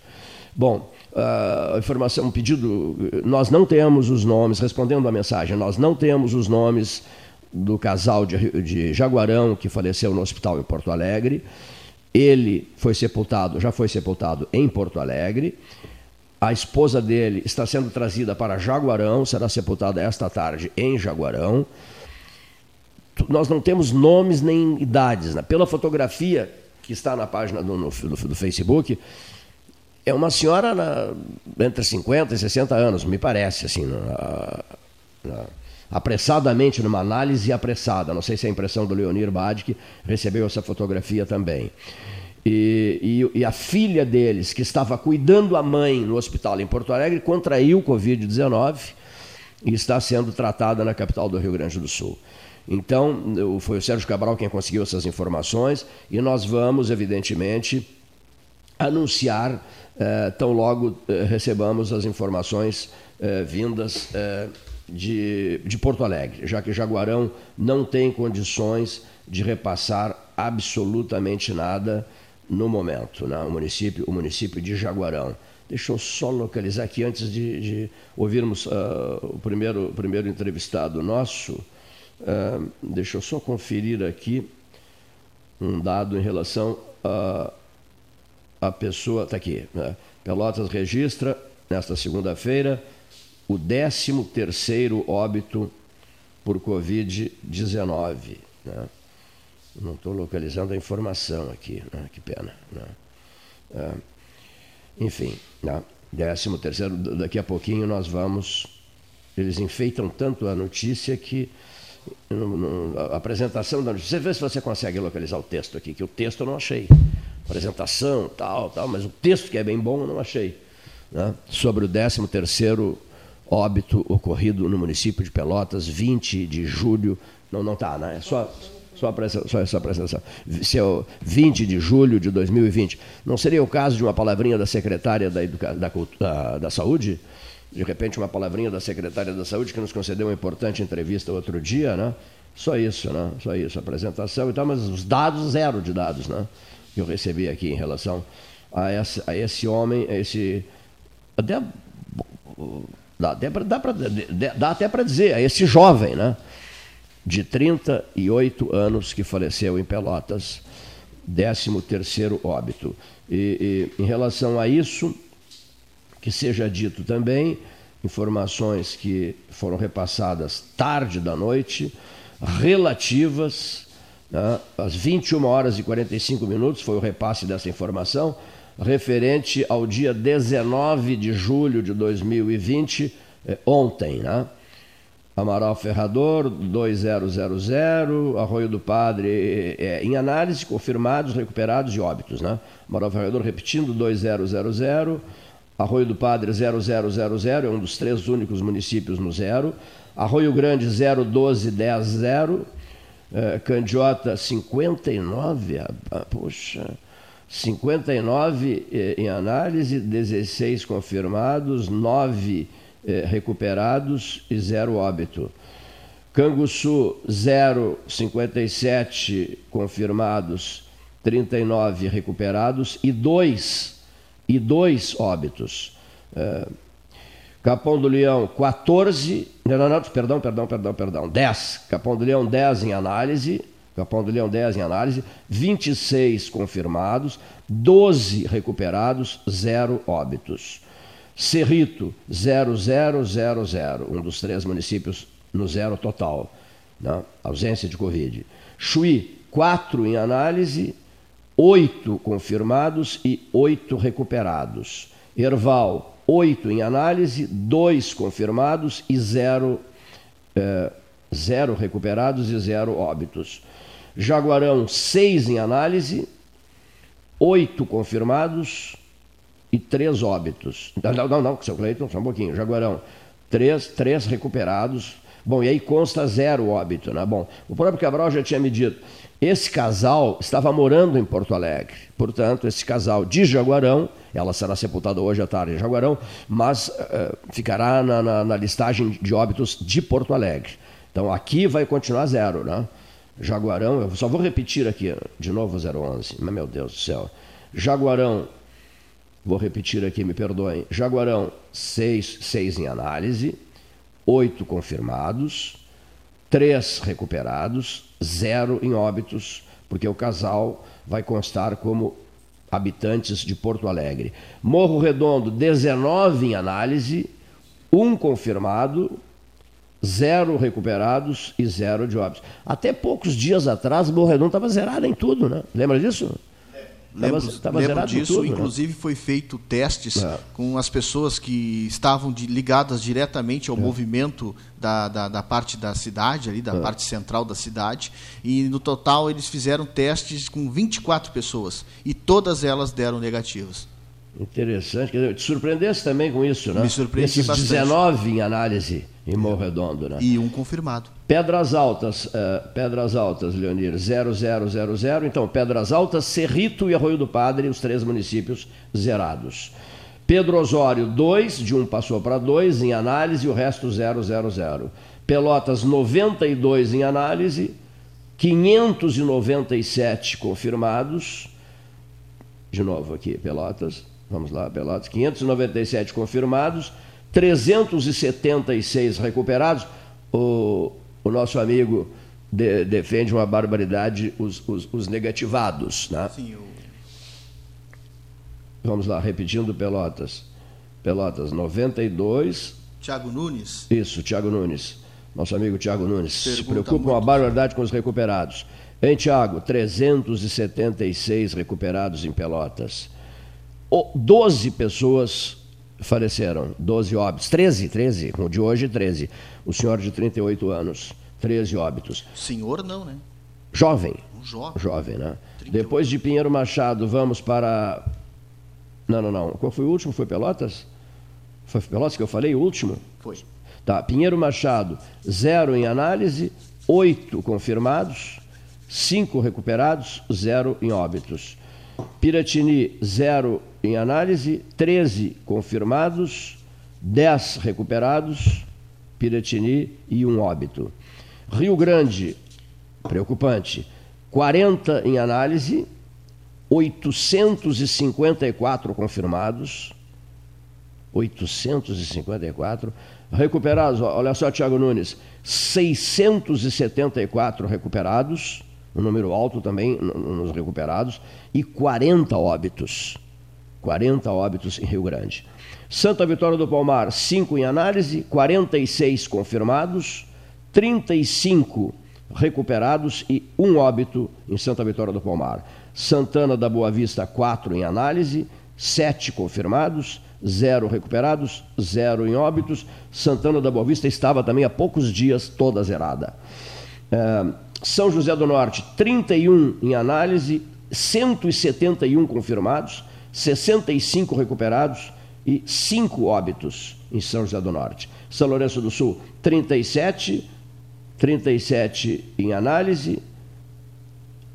Speaker 7: Bom, a informação, um pedido, nós não temos os nomes, respondendo à mensagem, nós não temos os nomes do casal de, de Jaguarão que faleceu no hospital em Porto Alegre. Ele foi sepultado, já foi sepultado em Porto Alegre. A esposa dele está sendo trazida para Jaguarão, será sepultada esta tarde em Jaguarão. Nós não temos nomes nem idades. Né? Pela fotografia que está na página do, no- do- do Facebook, é uma senhora na- entre 50 e 60 anos, me parece, assim, na- na- apressadamente numa análise apressada. Não sei se é a impressão do Leonir Bade que recebeu essa fotografia também. E, e- e a filha deles, que estava cuidando a mãe no hospital em Porto Alegre, contraiu o Covid-19 e está sendo tratada na capital do Rio Grande do Sul. Então, foi o Sérgio Cabral quem conseguiu essas informações e nós vamos, evidentemente, anunciar eh, tão logo eh, recebamos as informações eh, vindas eh, de, de Porto Alegre, já que Jaguarão não tem condições de repassar absolutamente nada no momento, né? o, município, o município de Jaguarão. Deixa eu só localizar aqui antes de, de ouvirmos uh, o primeiro, o primeiro entrevistado nosso. Uh, deixa eu só conferir aqui um dado em relação a, a pessoa. Está aqui. Né? Pelotas registra, nesta segunda-feira, o 13 terceiro óbito por Covid-19. Né? Não estou localizando a informação aqui, né? que pena. Né? É, enfim, né? 13 terceiro, daqui a pouquinho nós vamos. Eles enfeitam tanto a notícia que no, no, a apresentação da notícia. Você vê se você consegue localizar o texto aqui, que o texto eu não achei. Apresentação, tal, tal, mas o texto que é bem bom eu não achei. Né? Sobre o 13 terceiro óbito ocorrido no município de Pelotas, 20 de julho. Não, não está, né? É só, só, presta, só essa apresentação. Seu 20 de julho de 2020. Não seria o caso de uma palavrinha da secretária da, Educa... da, da, da Saúde? De repente, uma palavrinha da secretária da Saúde que nos concedeu uma importante entrevista outro dia, né? Só isso, né? Só isso, apresentação e tal, mas os dados, zero de dados, né? Que eu recebi aqui em relação a esse, a esse homem, a esse. Até Dá até dá até para dizer, a esse jovem, né? De 38 anos que faleceu em Pelotas, 13 terceiro óbito. E, e em relação a isso, que seja dito também, informações que foram repassadas tarde da noite, relativas né, às 21 horas e 45 minutos, foi o repasse dessa informação, referente ao dia 19 de julho de 2020, eh, ontem, né? Amaral Ferrador, 2000, Arroio do Padre, eh, em análise, confirmados, recuperados e óbitos, né? Amaral Ferrador repetindo, 2000, Arroio do Padre, 0000, é um dos três únicos municípios no zero, Arroio Grande, 01210, eh, Candiota, 59, ah, poxa... 59 eh, em análise, 16 confirmados, 9 eh, recuperados e 0 óbito. Canguçu, 0, 57 confirmados, 39 recuperados e 2 e 2 óbitos. Eh, Capão do Leão, 14. Não, não, não, perdão, perdão, perdão, perdão. 10. Capão do Leão, 10 em análise, Capão do Leão 10 em análise, 26 confirmados, 12 recuperados, 0 óbitos. Cerrito, 0000, um dos três municípios no zero total, né? ausência de Covid. Chuí, 4 em análise, 8 confirmados e 8 recuperados. Erval, 8 em análise, 2 confirmados e 0 eh, zero recuperados e 0 óbitos. Jaguarão, seis em análise, oito confirmados e três óbitos. Não, não, não, seu Cleiton, só um pouquinho. Jaguarão, três, três recuperados. Bom, e aí consta zero óbito, né? Bom, o próprio Cabral já tinha me dito. Esse casal estava morando em Porto Alegre. Portanto, esse casal de Jaguarão, ela será sepultada hoje à tarde em Jaguarão, mas uh, ficará na, na, na listagem de óbitos de Porto Alegre. Então, aqui vai continuar zero, né? Jaguarão, eu só vou repetir aqui de novo 011, mas meu Deus do céu. Jaguarão, vou repetir aqui, me perdoem. Jaguarão, 6 seis, em análise, 8 confirmados, 3 recuperados, 0 em óbitos, porque o casal vai constar como habitantes de Porto Alegre. Morro Redondo, 19 em análise, 1 confirmado, zero recuperados e zero de óbitos. Até poucos dias atrás, o Morredão estava zerado em tudo, né? Lembra disso?
Speaker 9: Lembro, tava, tava lembro disso, tudo, né? inclusive né? foi feito testes é. com as pessoas que estavam de, ligadas diretamente ao é. movimento da, da, da, parte da cidade, ali, da é. parte central da cidade, e no total eles fizeram testes com 24 pessoas e todas elas deram negativas.
Speaker 7: Interessante. Quer dizer, te surpreendesse também com isso, né?
Speaker 9: Me surpreendi
Speaker 7: Esses bastante. 19 em análise em Morro Redondo, né?
Speaker 9: E um confirmado.
Speaker 7: Pedras Altas, uh, Pedras Altas, Leonir, 0000. Então, Pedras Altas, Cerrito e Arroio do Padre, os três municípios zerados. Pedro Osório, 2, de um passou para 2 em análise o resto 000. Pelotas, 92 em análise, 597 confirmados, de novo aqui, Pelotas. Vamos lá, Pelotas. 597 confirmados, 376 recuperados. O, o nosso amigo de, defende uma barbaridade os, os, os negativados. Né? Sim, eu... Vamos lá, repetindo Pelotas. Pelotas 92.
Speaker 9: Tiago Nunes.
Speaker 7: Isso, Tiago Nunes. Nosso amigo Tiago Nunes. Pergunta Se preocupa uma barbaridade com os recuperados. Em Tiago, 376 recuperados em Pelotas. 12 pessoas faleceram, 12 óbitos. 13, 13, com o de hoje, 13. O senhor de 38 anos, 13 óbitos.
Speaker 9: Senhor não, né?
Speaker 7: Jovem.
Speaker 9: Um jovem.
Speaker 7: Jovem, né? 38. Depois de Pinheiro Machado, vamos para. Não, não, não. Qual foi o último? Foi Pelotas? Foi Pelotas que eu falei, o último?
Speaker 9: Foi.
Speaker 7: Tá. Pinheiro Machado, zero em análise, oito confirmados. 5 recuperados, 0 em óbitos. Piratini, 0 em análise, 13 confirmados, 10 recuperados, Piratini e um óbito. Rio Grande, preocupante, 40 em análise, 854 confirmados, 854 recuperados, olha só, Tiago Nunes, 674 recuperados, um número alto também nos recuperados, e 40 óbitos. 40 óbitos em Rio Grande. Santa Vitória do Palmar, 5 em análise, 46 confirmados, 35 recuperados e um óbito em Santa Vitória do Palmar. Santana da Boa Vista, 4 em análise, 7 confirmados, 0 recuperados, 0 em óbitos. Santana da Boa Vista estava também há poucos dias toda zerada. É, são José do Norte, 31 em análise, 171 confirmados, 65 recuperados e 5 óbitos em São José do Norte. São Lourenço do Sul, 37, 37 em análise,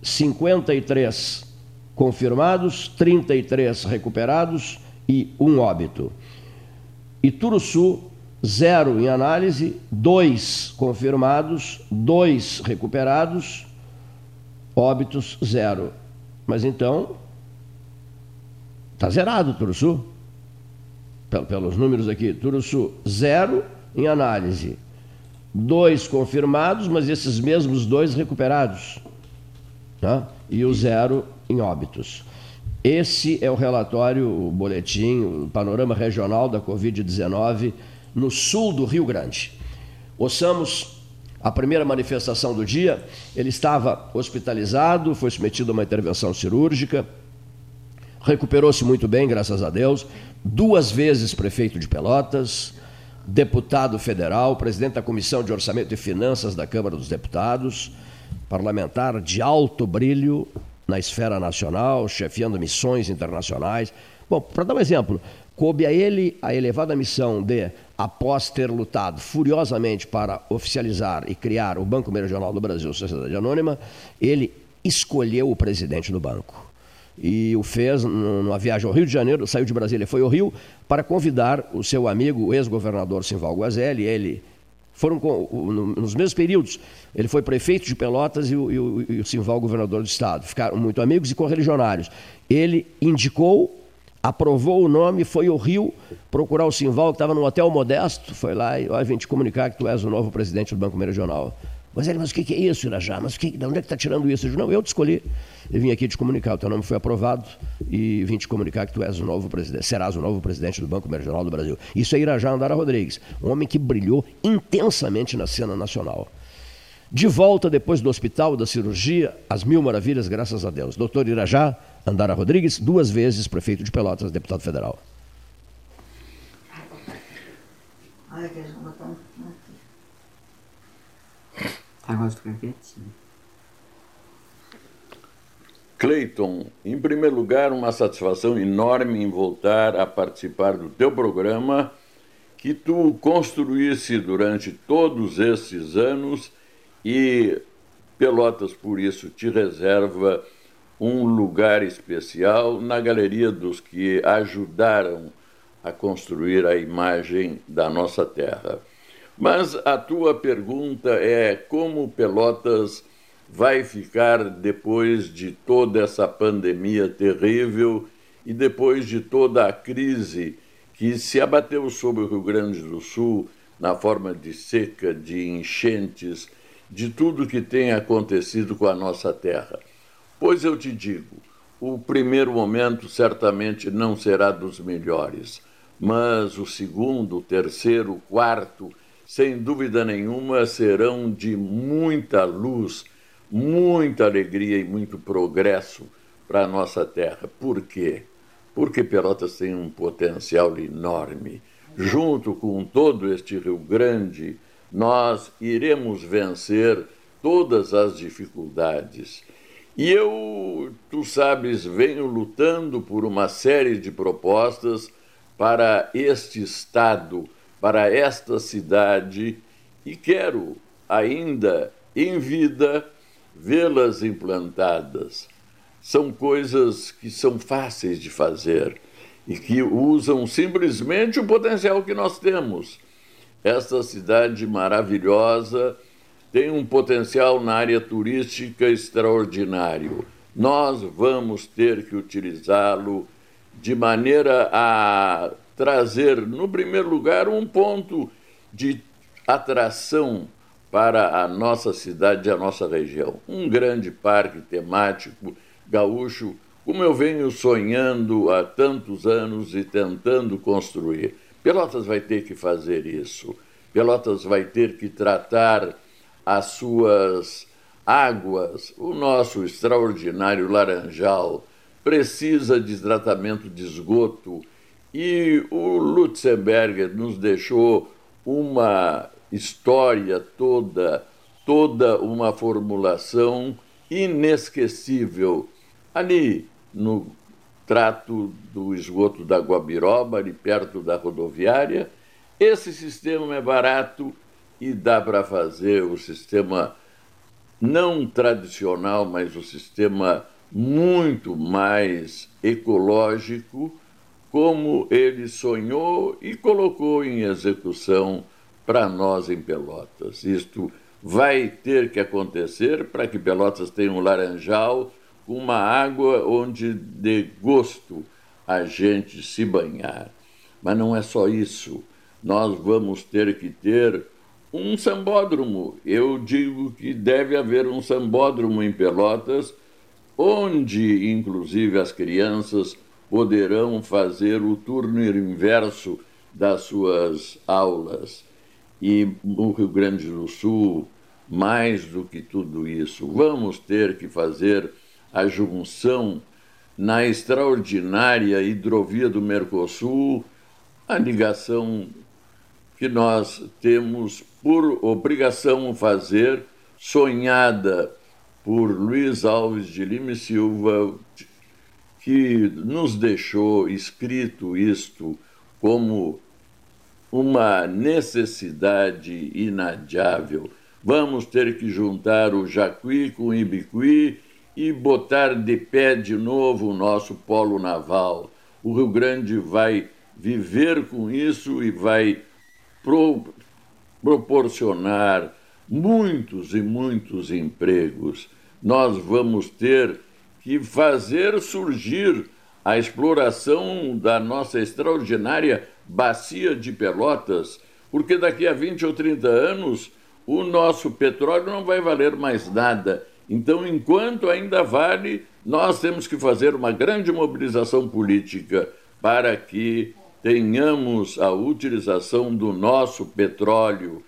Speaker 7: 53 confirmados, 33 recuperados e um óbito. Ituruçu, zero em análise, dois confirmados, dois recuperados, óbitos zero. Mas então, está zerado Turuçu. Pelos números aqui, Turuçu, zero em análise, dois confirmados, mas esses mesmos dois recuperados. Tá? E o zero em óbitos. Esse é o relatório, o boletim, o panorama regional da Covid-19 no sul do Rio Grande. Ouçamos a primeira manifestação do dia. Ele estava hospitalizado, foi submetido a uma intervenção cirúrgica, recuperou-se muito bem, graças a Deus. Duas vezes prefeito de Pelotas, deputado federal, presidente da Comissão de Orçamento e Finanças da Câmara dos Deputados, parlamentar de alto brilho na esfera nacional, chefiando missões internacionais. Bom, para dar um exemplo, coube a ele a elevada missão de após ter lutado furiosamente para oficializar e criar o Banco Meridional do Brasil, Sociedade Anônima, ele escolheu o presidente do banco. E o fez numa viagem ao Rio de Janeiro, saiu de Brasília, foi ao Rio, para convidar o seu amigo, o ex-governador Simval Guazelli, ele foram com, nos mesmos períodos. Ele foi prefeito de Pelotas e o, e o, e o Simval governador do estado. Ficaram muito amigos e correligionários. Ele indicou aprovou o nome, foi ao Rio procurar o Simval, que estava num hotel modesto, foi lá e, ó, vim te comunicar que tu és o novo presidente do Banco Meridional. Mas ele, mas o que, que é isso, Irajá? Mas que, de onde é que está tirando isso? Eu disse, não, eu te escolhi. Eu vim aqui te comunicar, o teu nome foi aprovado e vim te comunicar que tu és o novo presidente, serás o novo presidente do Banco Meridional do Brasil. Isso é Irajá Andara Rodrigues, um homem que brilhou intensamente na cena nacional. De volta depois do hospital, da cirurgia, as mil maravilhas, graças a Deus. Doutor Irajá, Andara Rodrigues, duas vezes prefeito de Pelotas, deputado federal.
Speaker 11: Cleiton, em primeiro lugar, uma satisfação enorme em voltar a participar do teu programa que tu construísse durante todos esses anos e Pelotas, por isso, te reserva um lugar especial na galeria dos que ajudaram a construir a imagem da nossa terra. Mas a tua pergunta é como Pelotas vai ficar depois de toda essa pandemia terrível e depois de toda a crise que se abateu sobre o Rio Grande do Sul na forma de seca, de enchentes, de tudo que tem acontecido com a nossa terra. Pois eu te digo, o primeiro momento certamente não será dos melhores, mas o segundo, o terceiro, o quarto, sem dúvida nenhuma, serão de muita luz, muita alegria e muito progresso para a nossa terra. Por quê? Porque Pelotas tem um potencial enorme. Junto com todo este Rio Grande, nós iremos vencer todas as dificuldades. E eu, tu sabes, venho lutando por uma série de propostas para este estado, para esta cidade, e quero ainda em vida vê-las implantadas. São coisas que são fáceis de fazer e que usam simplesmente o potencial que nós temos. Esta cidade maravilhosa tem um potencial na área turística extraordinário. Nós vamos ter que utilizá-lo de maneira a trazer, no primeiro lugar, um ponto de atração para a nossa cidade e a nossa região. Um grande parque temático gaúcho, como eu venho sonhando há tantos anos e tentando construir. Pelotas vai ter que fazer isso. Pelotas vai ter que tratar as suas águas. O nosso extraordinário Laranjal precisa de tratamento de esgoto e o Lutzenberger nos deixou uma história toda, toda uma formulação inesquecível. Ali no trato do esgoto da Guabiroba, ali perto da rodoviária, esse sistema é barato e dá para fazer o sistema não tradicional, mas o sistema muito mais ecológico, como ele sonhou e colocou em execução para nós em Pelotas. Isto vai ter que acontecer para que Pelotas tenha um laranjal uma água onde dê gosto a gente se banhar. Mas não é só isso. Nós vamos ter que ter um sambódromo. Eu digo que deve haver um sambódromo em Pelotas, onde, inclusive, as crianças poderão fazer o turno inverso das suas aulas. E no Rio Grande do Sul, mais do que tudo isso, vamos ter que fazer a junção na extraordinária hidrovia do Mercosul, a ligação que nós temos por obrigação fazer, sonhada por Luiz Alves de Lima e Silva, que nos deixou escrito isto como uma necessidade inadiável. Vamos ter que juntar o Jacuí com o Ibicuí e botar de pé de novo o nosso polo naval. O Rio Grande vai viver com isso e vai pro, proporcionar muitos e muitos empregos. Nós vamos ter que fazer surgir a exploração da nossa extraordinária bacia de Pelotas, porque daqui a 20 ou 30 anos o nosso petróleo não vai valer mais nada. Então, enquanto ainda vale, nós temos que fazer uma grande mobilização política para que tenhamos a utilização do nosso petróleo.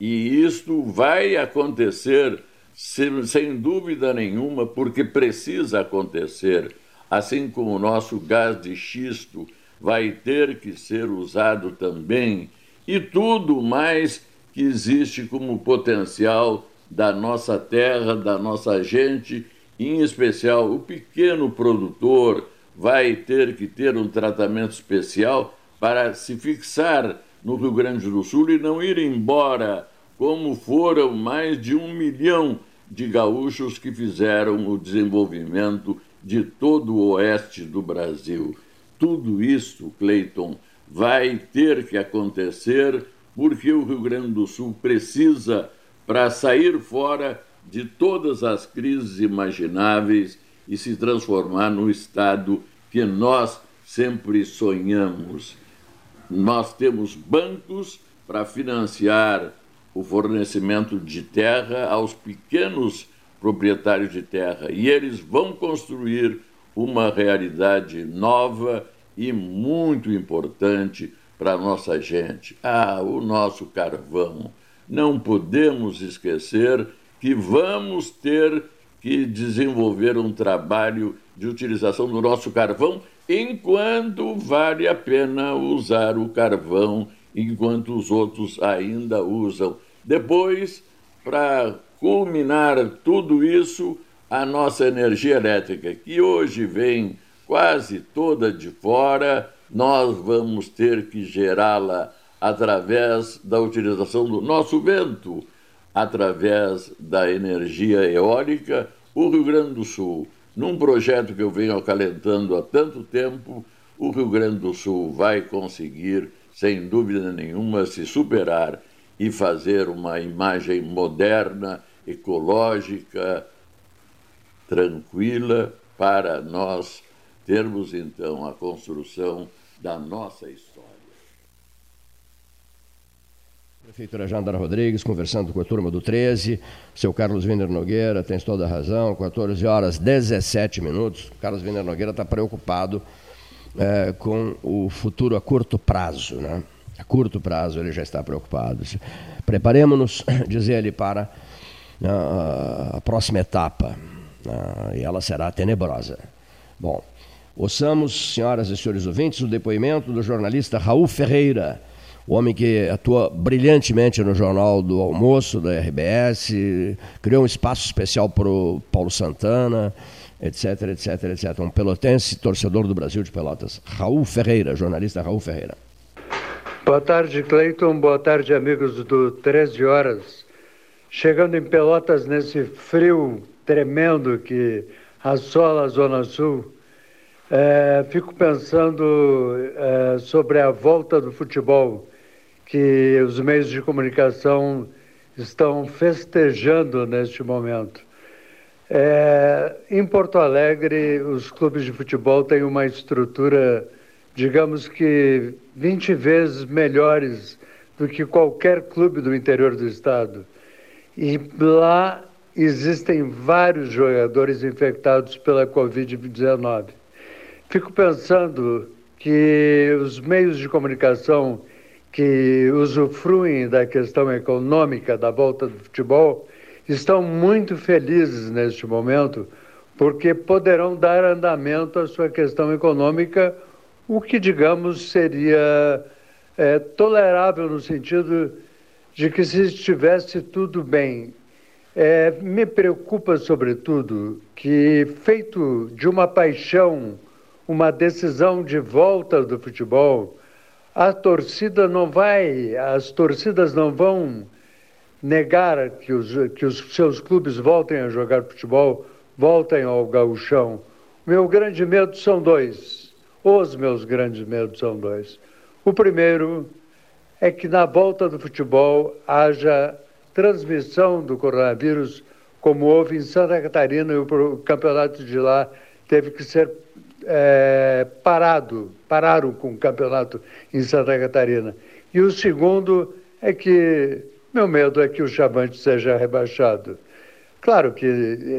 Speaker 11: E isto vai acontecer, sem, dúvida nenhuma, porque precisa acontecer. Assim como o nosso gás de xisto vai ter que ser usado também, e tudo mais que existe como potencial da nossa terra, da nossa gente, em especial o pequeno produtor vai ter que ter um tratamento especial para se fixar no Rio Grande do Sul e não ir embora, como foram mais de um milhão de gaúchos que fizeram o desenvolvimento de todo o oeste do Brasil. Tudo isso, Cleiton, vai ter que acontecer porque o Rio Grande do Sul precisa, para sair fora, de todas as crises imagináveis e se transformar no Estado que nós sempre sonhamos. Nós temos bancos para financiar o fornecimento de terra aos pequenos proprietários de terra e eles vão construir uma realidade nova e muito importante para a nossa gente. Ah, o nosso carvão. Não podemos esquecer que vamos ter que desenvolver um trabalho de utilização do nosso carvão enquanto vale a pena usar o carvão, enquanto os outros ainda usam. Depois, para culminar tudo isso, a nossa energia elétrica, que hoje vem quase toda de fora, nós vamos ter que gerá-la através da utilização do nosso vento, através da energia eólica. O Rio Grande do Sul, num projeto que eu venho acalentando há tanto tempo, o Rio Grande do Sul vai conseguir, sem dúvida nenhuma, se superar e fazer uma imagem moderna, ecológica, tranquila, para nós termos então a construção da nossa história.
Speaker 7: Prefeitura Jandara Rodrigues, conversando com a turma do 13, seu Carlos Wiener Nogueira, tem toda a razão, 14 horas 17 minutos. Carlos Wiener Nogueira está preocupado é, com o futuro a curto prazo, né? A curto prazo ele já está preocupado. Preparemos-nos, diz ele, para a próxima etapa, né? e ela será tenebrosa. Bom, ouçamos, senhoras e senhores ouvintes, o depoimento do jornalista Raul Ferreira, o homem que atua brilhantemente no Jornal do Almoço, da RBS, criou um espaço especial para o Paulo Santana, etc, etc, etc. Um pelotense, torcedor do Brasil de Pelotas. Raul Ferreira, jornalista Raul Ferreira.
Speaker 12: Boa tarde, Cleiton. Boa tarde, amigos do 13 Horas. Chegando em Pelotas nesse frio tremendo que assola a Zona Sul, é, fico pensando é, sobre a volta do futebol que os meios de comunicação estão festejando neste momento. É, em Porto Alegre, os clubes de futebol têm uma estrutura, digamos que 20 vezes melhores do que qualquer clube do interior do estado. E lá existem vários jogadores infectados pela Covid-19. Fico pensando que os meios de comunicação que usufruem da questão econômica da volta do futebol estão muito felizes neste momento, porque poderão dar andamento à sua questão econômica, o que, digamos, seria é, tolerável no sentido de que se estivesse tudo bem. É, me preocupa, sobretudo, que, feito de uma paixão, uma decisão de volta do futebol, a torcida não vai, as torcidas não vão negar que os, que os seus clubes voltem a jogar futebol, voltem ao gauchão. Meu grande medo são dois. Os meus grandes medos são dois. O primeiro é que na volta do futebol haja transmissão do coronavírus, como houve em Santa Catarina, e o campeonato de lá teve que ser é, parado, pararam com o campeonato em Santa Catarina. E o segundo é que meu medo é que o Chavante seja rebaixado. Claro que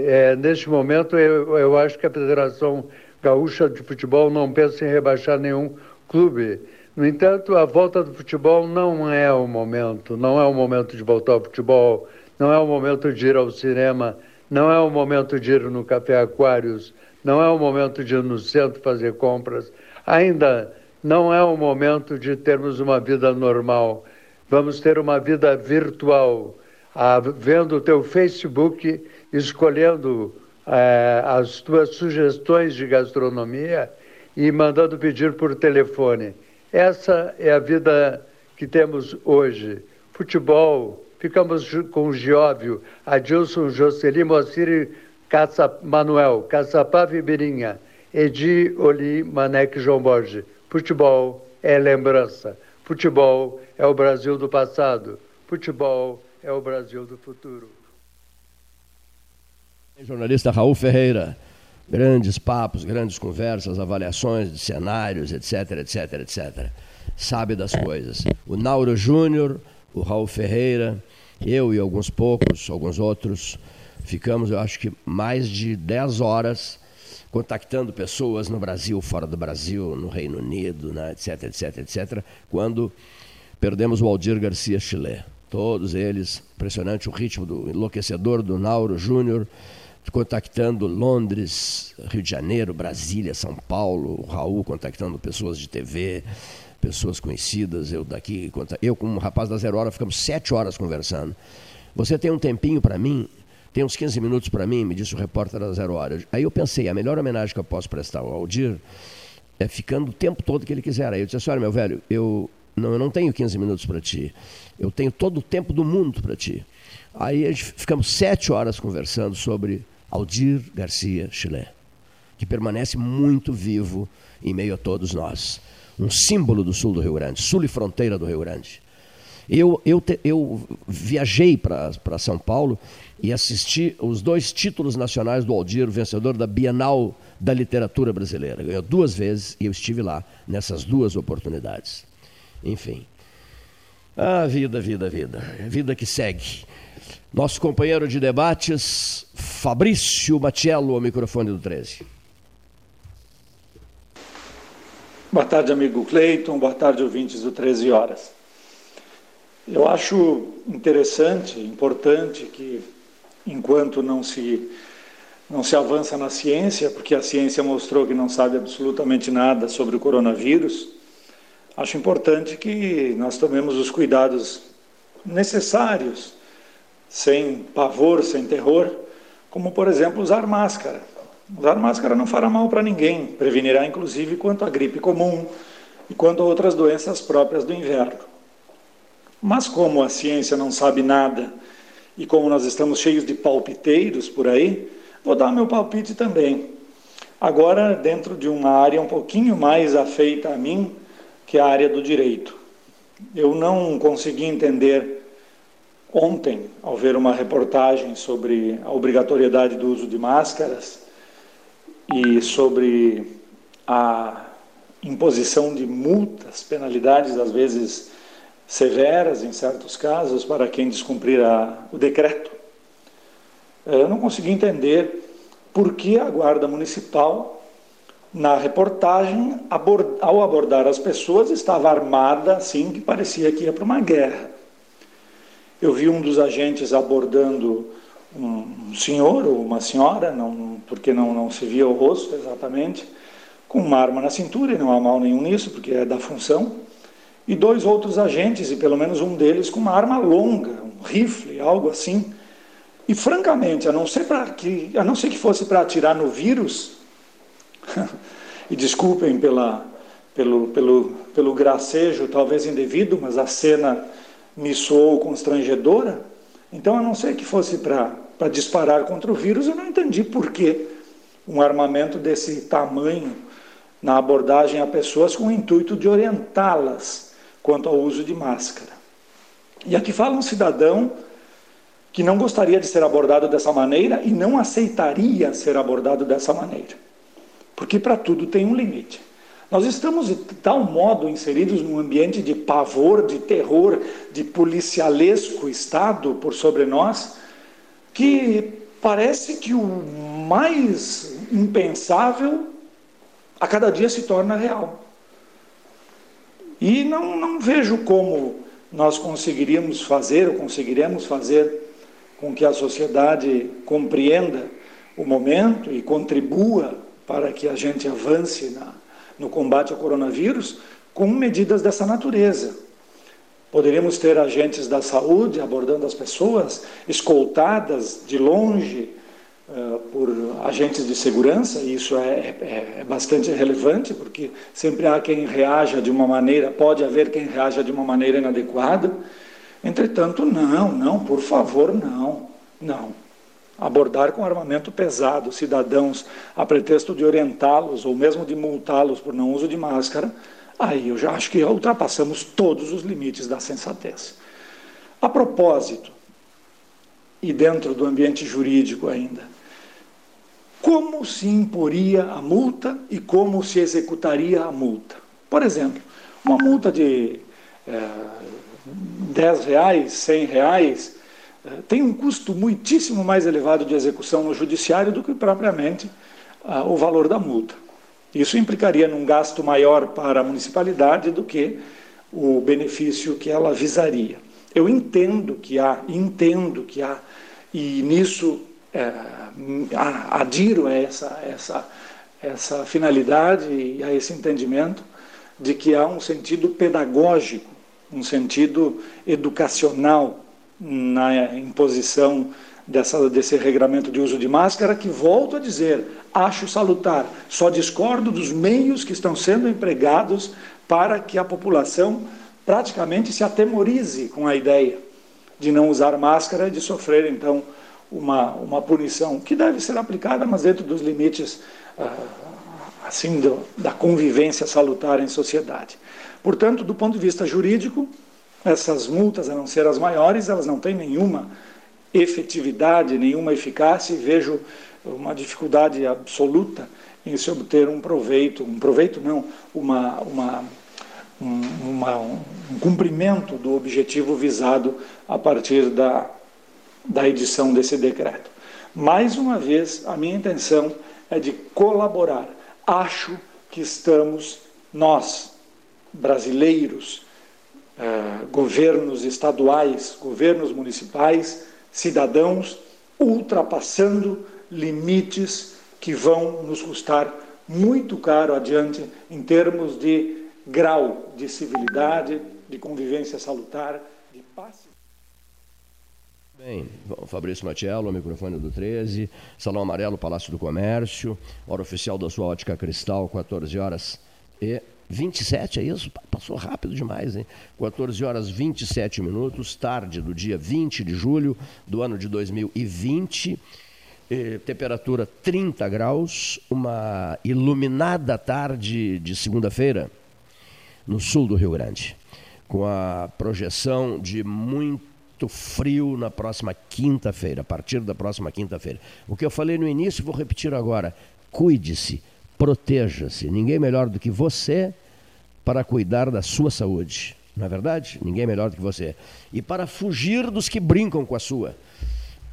Speaker 12: é, neste momento eu, eu acho que a Federação Gaúcha de Futebol não pensa em rebaixar nenhum clube. No entanto, a volta do futebol não é o momento, não é o momento de voltar ao futebol, não é o momento de ir ao cinema, não é o momento de ir no Café Aquários, não é o momento de ir no centro fazer compras, ainda não é o momento de termos uma vida normal. Vamos ter uma vida virtual, ah, vendo o teu Facebook, escolhendo eh, as tuas sugestões de gastronomia e mandando pedir por telefone. Essa é a vida que temos hoje. Futebol, ficamos com Gióvio, Adilson, Jocely, Moacir Caça, Manuel, Caçapá Vibirinha, Edi, Oli, Manek, João Borges. Futebol é lembrança. Futebol é o Brasil do passado. Futebol é o Brasil do futuro.
Speaker 7: Jornalista Raul Ferreira. Grandes papos, grandes conversas, avaliações de cenários, etc, etc, etc. Sabe das coisas. O Nauro Júnior, o Raul Ferreira, eu e alguns poucos, alguns outros, ficamos, eu acho que mais de 10 horas contactando pessoas no Brasil, fora do Brasil, no Reino Unido, né, etc, etc, etc, quando perdemos o Aldir Garcia Chile. Todos eles, impressionante o ritmo do enlouquecedor do Nauro Júnior, contactando Londres, Rio de Janeiro, Brasília, São Paulo, Raul contactando pessoas de TV, pessoas conhecidas, eu daqui, eu como um rapaz da Zero Hora, ficamos sete horas conversando. Você tem um tempinho para mim? Tem uns 15 minutos para mim? Me disse o repórter da Zero Hora. Aí eu pensei, a melhor homenagem que eu posso prestar ao Aldir é ficando o tempo todo que ele quiser. Aí eu disse assim, olha meu velho, eu não, eu não tenho 15 minutos para ti, eu tenho todo o tempo do mundo para ti. Aí ficamos sete horas conversando sobre Aldir Garcia Chile, que permanece muito vivo em meio a todos nós. Um símbolo do sul do Rio Grande, sul e fronteira do Rio Grande. Eu, eu, te, eu viajei para São Paulo e assisti os dois títulos nacionais do Aldir, vencedor da Bienal da Literatura Brasileira. Ganhou duas vezes e eu estive lá nessas duas oportunidades. Enfim. Ah, vida, vida, vida. Vida que segue. Nosso companheiro de debates, Fabrício Matiello, ao microfone do 13.
Speaker 13: Boa tarde, amigo Cleiton. Boa tarde, ouvintes do 13 Horas. Eu acho interessante, importante que, enquanto não se, não se avança na ciência, porque a ciência mostrou que não sabe absolutamente nada sobre o coronavírus, acho importante que nós tomemos os cuidados necessários sem pavor, sem terror, como por exemplo usar máscara. Usar máscara não fará mal para ninguém, prevenirá inclusive quanto à gripe comum e quanto a outras doenças próprias do inverno. Mas como a ciência não sabe nada e como nós estamos cheios de palpiteiros por aí, vou dar meu palpite também. Agora, dentro de uma área um pouquinho mais afeita a mim, que é a área do direito. Eu não consegui entender ontem, ao ver uma reportagem sobre a obrigatoriedade do uso de máscaras e sobre a imposição de multas, penalidades às vezes severas em certos casos para quem descumprir a, o decreto. Eu não consegui entender por que a Guarda Municipal, na reportagem, ao abordar as pessoas, estava armada assim que parecia que ia para uma guerra. Eu vi um dos agentes abordando um senhor ou uma senhora, não, porque não, não se via o rosto exatamente, com uma arma na cintura, e não há mal nenhum nisso, porque é da função, e dois outros agentes, e pelo menos um deles com uma arma longa, um rifle, algo assim. E francamente, a não ser, que, a não ser que fosse para atirar no vírus, e desculpem pela, pelo, pelo, pelo gracejo talvez indevido, mas a cena me soou constrangedora, então a não ser que fosse para disparar contra o vírus, eu não entendi por que um armamento desse tamanho na abordagem a pessoas com o intuito de orientá-las quanto ao uso de máscara. E aqui fala um cidadão que não gostaria de ser abordado dessa maneira e não aceitaria ser abordado dessa maneira. Porque para tudo tem um limite. Nós estamos de tal modo inseridos num ambiente de pavor, de terror, de policialesco Estado por sobre nós, que parece que o mais impensável a cada dia se torna real. E não, não vejo como nós conseguiríamos fazer, ou conseguiremos fazer, com que a sociedade compreenda o momento e contribua para que a gente avance na, no combate ao coronavírus com medidas dessa natureza. Poderíamos ter agentes da saúde abordando as pessoas, escoltadas de longe uh, por agentes de segurança, e isso é, é, é, bastante relevante, porque sempre há quem reaja de uma maneira, pode haver quem reaja de uma maneira inadequada. Entretanto, não, não, por favor, não, não abordar com armamento pesado cidadãos a pretexto de orientá-los ou mesmo de multá-los por não uso de máscara, aí eu já acho que ultrapassamos todos os limites da sensatez. A propósito, e dentro do ambiente jurídico ainda, como se imporia a multa e como se executaria a multa. Por exemplo, uma multa de é, 10 reais, 100 reais, tem um custo muitíssimo mais elevado de execução no judiciário do que propriamente ah, o valor da multa. Isso implicaria num gasto maior para a municipalidade do que o benefício que ela visaria. Eu entendo que há, entendo que há, e nisso é, adiro a essa, essa, essa finalidade e a esse entendimento de que há um sentido pedagógico, um sentido educacional na imposição dessa, desse regramento de uso de máscara, que, volto a dizer, acho salutar. Só discordo dos meios que estão sendo empregados para que a população praticamente se atemorize com a ideia de não usar máscara de sofrer, então, uma, uma punição que deve ser aplicada, mas dentro dos limites ah, assim do, da convivência salutar em sociedade. Portanto, do ponto de vista jurídico, essas multas, a não ser as maiores, elas não têm nenhuma efetividade, nenhuma eficácia e vejo uma dificuldade absoluta em se obter um proveito, um proveito não, uma, uma, um, uma, um cumprimento do objetivo visado a partir da, da edição desse decreto. Mais uma vez, a minha intenção é de colaborar. Acho que estamos, nós, brasileiros, eh, governos estaduais, governos municipais, cidadãos, ultrapassando limites que vão nos custar muito caro adiante em termos de grau de civilidade, de convivência salutar, de paz.
Speaker 7: Bem, Fabrício Matiello, microfone do 13, Salão Amarelo, Palácio do Comércio, hora oficial da sua ótica cristal, 14 horas e 27, é isso? Passou rápido demais, hein? 14 horas 27 minutos, tarde do dia 20 de julho do ano de 2020. Eh, temperatura 30 graus, uma iluminada tarde de segunda-feira no sul do Rio Grande, com a projeção de muito muito frio na próxima quinta-feira, a partir da próxima quinta-feira. O que eu falei no início, vou repetir agora. Cuide-se, proteja-se. Ninguém melhor do que você para cuidar da sua saúde. Não é verdade? Ninguém melhor do que você. E para fugir dos que brincam com a sua.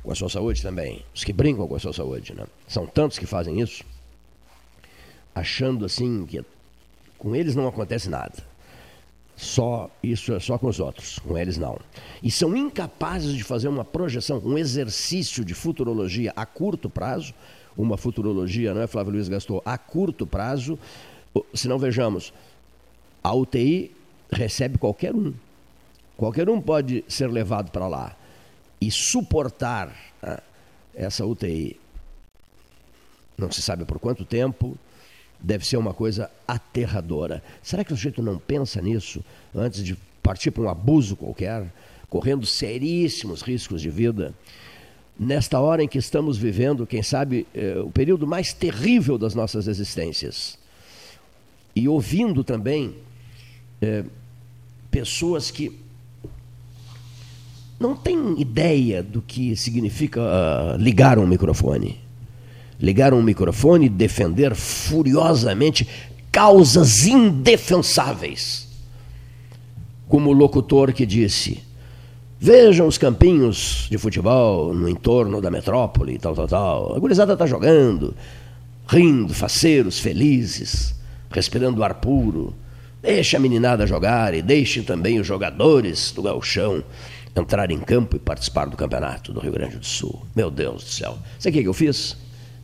Speaker 7: Com a sua saúde também. Os que brincam com a sua saúde. Né? São tantos que fazem isso, achando assim que com eles não acontece nada. Só isso é só com os outros, com eles não. E são incapazes de fazer uma projeção, um exercício de futurologia a curto prazo, uma futurologia, não é, Flávio Luiz Gastou, a curto prazo. Se não vejamos, a UTI recebe qualquer um. Qualquer um pode ser levado para lá e suportar né, essa UTI. Não se sabe por quanto tempo, deve ser uma coisa aterradora. Será que o sujeito não pensa nisso antes de partir para um abuso qualquer, correndo seríssimos riscos de vida? Nesta hora em que estamos vivendo, quem sabe, eh, o período mais terrível das nossas existências. E ouvindo também eh, pessoas que não têm ideia do que significa uh, ligar um microfone ligar um microfone e defender furiosamente causas indefensáveis. Como o locutor que disse: Vejam os campinhos de futebol no entorno da metrópole, tal, tal, tal. A gurizada está jogando, rindo, faceiros, felizes, respirando ar puro. Deixe a meninada jogar e deixe também os jogadores do galchão entrar em campo e participar do campeonato do Rio Grande do Sul. Meu Deus do céu. Sabe o que eu fiz?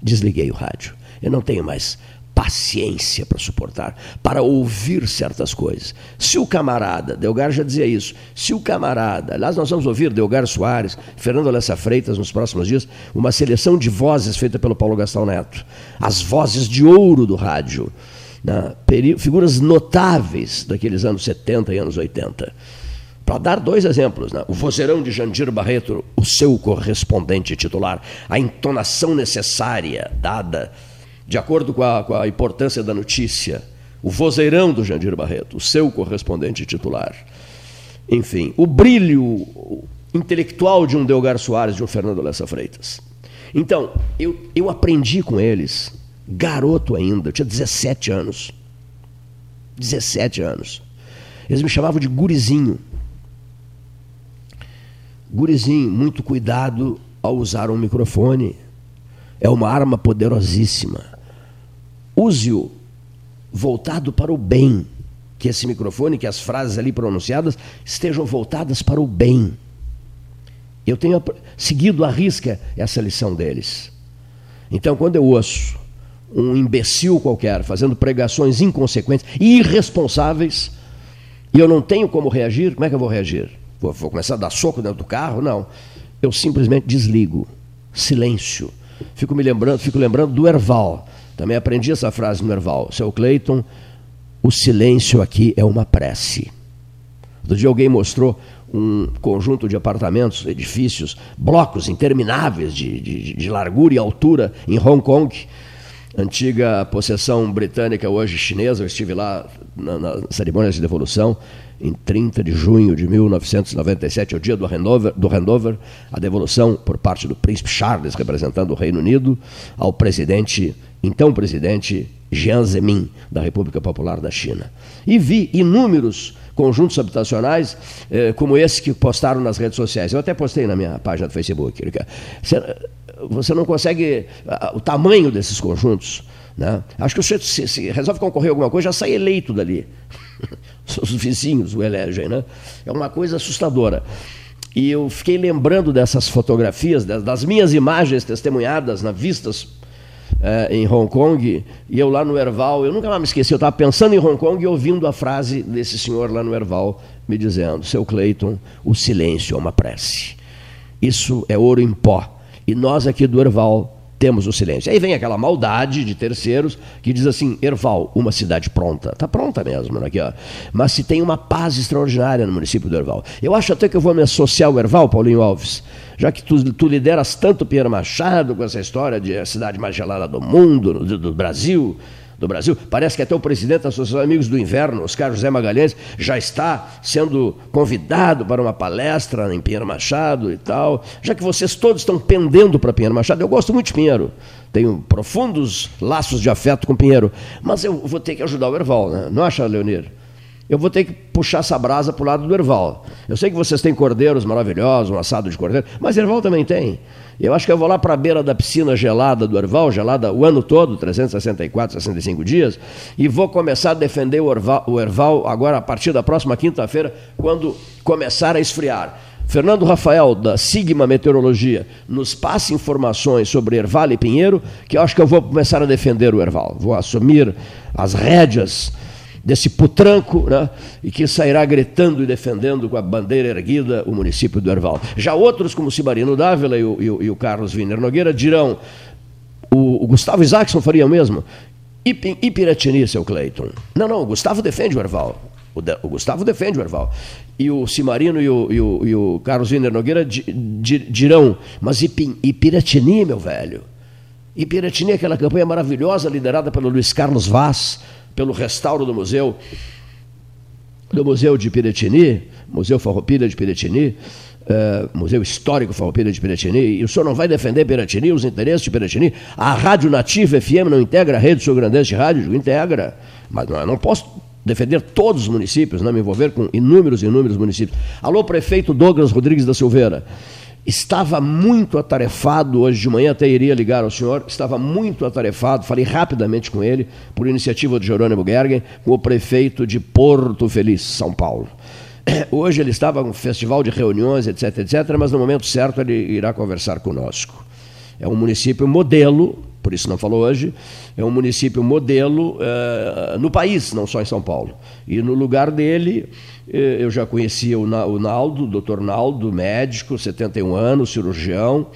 Speaker 7: desliguei o rádio. Eu não tenho mais paciência para suportar, para ouvir certas coisas. Se o camarada, Delgar já dizia isso, se o camarada, aliás, nós vamos ouvir Delgar Soares, Fernando Alessa Freitas nos próximos dias, uma seleção de vozes feita pelo Paulo Gastão Neto, as vozes de ouro do rádio, né? figuras notáveis daqueles anos 70 e anos 80. Para dar dois exemplos, né? o vozeirão de Jandir Barreto, o seu correspondente titular, a entonação necessária dada de acordo com a, com a importância da notícia, o vozeirão do Jandir Barreto, o seu correspondente titular. Enfim, o brilho intelectual de um Delgar Soares, de um Fernando Lessa Freitas. Então, eu, eu aprendi com eles, garoto ainda, eu tinha 17 anos. 17 anos. Eles me chamavam de gurizinho. Gurizinho, muito cuidado ao usar um microfone. É uma arma poderosíssima. Use-o voltado para o bem. Que esse microfone, que as frases ali pronunciadas estejam voltadas para o bem. Eu tenho seguido à risca essa lição deles. Então, quando eu ouço um imbecil qualquer fazendo pregações inconsequentes e irresponsáveis, e eu não tenho como reagir, como é que eu vou reagir? Vou, vou começar a dar soco dentro do carro? Não. Eu simplesmente desligo. Silêncio. Fico me lembrando, fico lembrando do Erval. Também aprendi essa frase no Erval. Seu Cleiton, o silêncio aqui é uma prece. Outro dia alguém mostrou um conjunto de apartamentos, edifícios, blocos intermináveis de, de, de largura e altura em Hong Kong, antiga possessão britânica, hoje chinesa. Eu estive lá na, na cerimônia de devolução em 30 de junho de 1997, é o dia do handover, do handover, a devolução por parte do príncipe Charles, representando o Reino Unido, ao presidente, então presidente Jiang Zemin, da República Popular da China. E vi inúmeros conjuntos habitacionais eh, como esse que postaram nas redes sociais. Eu até postei na minha página do Facebook. Você, não consegue o tamanho desses conjuntos. Né? Acho que o senhor, se, se resolve concorrer a alguma coisa, já sai eleito dali. Os vizinhos o elegem. Né? É uma coisa assustadora. E eu fiquei lembrando dessas fotografias, das, das minhas imagens testemunhadas, na vistas é, em Hong Kong, e eu lá no Erval, eu nunca mais me esqueci, eu estava pensando em Hong Kong e ouvindo a frase desse senhor lá no Erval, me dizendo: Seu Cleiton, o silêncio é uma prece. Isso é ouro em pó. E nós aqui do Erval temos o silêncio. Aí vem aquela maldade de terceiros que diz assim: Erval, uma cidade pronta. Está pronta mesmo, né, aqui, ó. mas se tem uma paz extraordinária no município do Erval. Eu acho até que eu vou me associar ao Erval, Paulinho Alves, já que tu, tu lideras tanto Pierre Machado com essa história de a cidade mais gelada do mundo, do, do Brasil do Brasil. Parece que até o presidente da Associação Amigos do Inverno, Oscar José Magalhães, já está sendo convidado para uma palestra em Pinheiro Machado e tal. Já que vocês todos estão pendendo para Pinheiro Machado, eu gosto muito de Pinheiro. Tenho profundos laços de afeto com Pinheiro. Mas eu vou ter que ajudar o Erval, né? não acha, Leonir? Eu vou ter que puxar essa brasa para o lado do Erval. Eu sei que vocês têm cordeiros maravilhosos, um assado de cordeiro, mas Erval também tem. Eu acho que eu vou lá para a beira da piscina gelada do Erval, gelada o ano todo, 364, 65 dias, e vou começar a defender o Erval, o Erval agora a partir da próxima quinta-feira, quando começar a esfriar. Fernando Rafael, da Sigma Meteorologia, nos passe informações sobre Erval e Pinheiro, que eu acho que eu vou começar a defender o Erval. Vou assumir as rédeas desse putranco, né, e que sairá gritando e defendendo com a bandeira erguida o município do Erval. Já outros, como Cibarino Dávila e o, e o, e o Carlos Wiener Nogueira, dirão, o, o Gustavo Isaacson faria o mesmo, Ipiratini, seu Cleiton. Não, não, o Gustavo defende o Erval. O, de, o, Gustavo defende o Erval. E o Cimarino e o, e o, e o Carlos Wiener Nogueira di, di, dirão, mas Ipiratini, meu velho. Ipiratini é aquela campanha maravilhosa liderada pelo Luiz Carlos Vaz, pelo restauro do museu, do Museu de Piratini, Museu Farroupilha de Piratini, uh, Museu Histórico Farroupilha de Piratini, e o senhor não vai defender Piratini, os interesses de Piratini? A Rádio Nativa FM não integra a rede Sul Grandense de Rádio? Integra, mas não, não posso defender todos os municípios, não me envolver com inúmeros e inúmeros municípios. Alô, prefeito Douglas Rodrigues da Silveira estava muito atarefado hoje de manhã, até iria ligar ao senhor, estava muito atarefado, falei rapidamente com ele, por iniciativa de Jerônimo Gergen, com o prefeito de Porto Feliz, São Paulo. Hoje ele estava um festival de reuniões, etc, etc, mas no momento certo ele irá conversar conosco. É um município modelo, por isso não falou hoje, é um município modelo uh, no país, não só em São Paulo. E no lugar dele, eh, eu já conhecia o Naldo, o doutor Naldo, médico, 71 anos, cirurgião,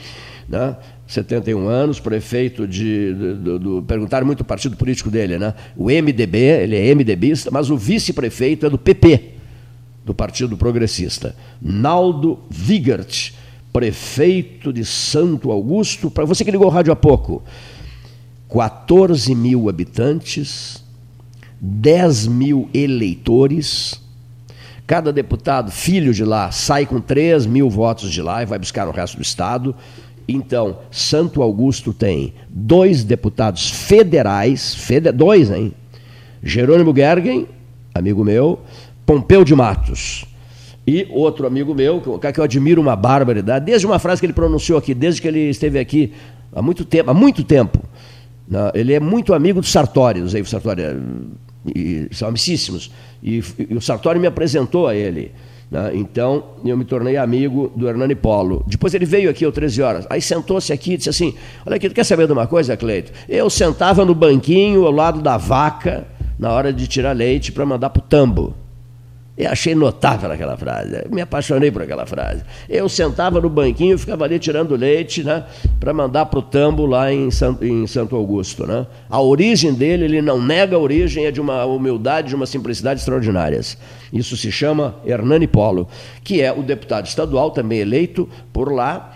Speaker 7: né? 71 anos, prefeito de. Do, perguntaram muito o partido político dele, né? O MDB, ele é MDBista, mas o vice-prefeito é do PP, do Partido Progressista. Naldo Vigert, prefeito de Santo Augusto, para você que ligou o rádio há pouco. 14 mil habitantes, 10 mil eleitores. Cada deputado, filho de lá, sai com 3 mil votos de lá e vai buscar no resto do Estado. Então, Santo Augusto tem dois deputados federais, feder, dois, hein? Jerônimo Gergen, amigo meu, Pompeu de Matos. E outro amigo meu, que eu admiro uma barbaridade, desde uma frase que ele pronunciou aqui, desde que ele esteve aqui há muito tempo, há muito tempo. Ele é muito amigo do Sartori, o Zé Sartori, e, são amicíssimos. E, e, o Sartori me apresentou a ele. Né? Então, eu me tornei amigo do Hernani Polo. Depois ele veio aqui às 13 horas. Aí sentou-se aqui e disse assim: Olha aqui, tu quer saber de uma coisa, Cleito? Eu sentava no banquinho ao lado da vaca na hora de tirar leite para mandar para o tambo. Eu achei notável aquela frase, me apaixonei por aquela frase. Eu sentava no banquinho e ficava ali tirando leite né, para mandar para o tambo lá em Santo, em Santo Augusto. Né? A origem dele, ele não nega a origem, é de uma humildade, de uma simplicidade extraordinárias. Isso se chama Hernani Polo, que é o deputado estadual, também eleito por lá,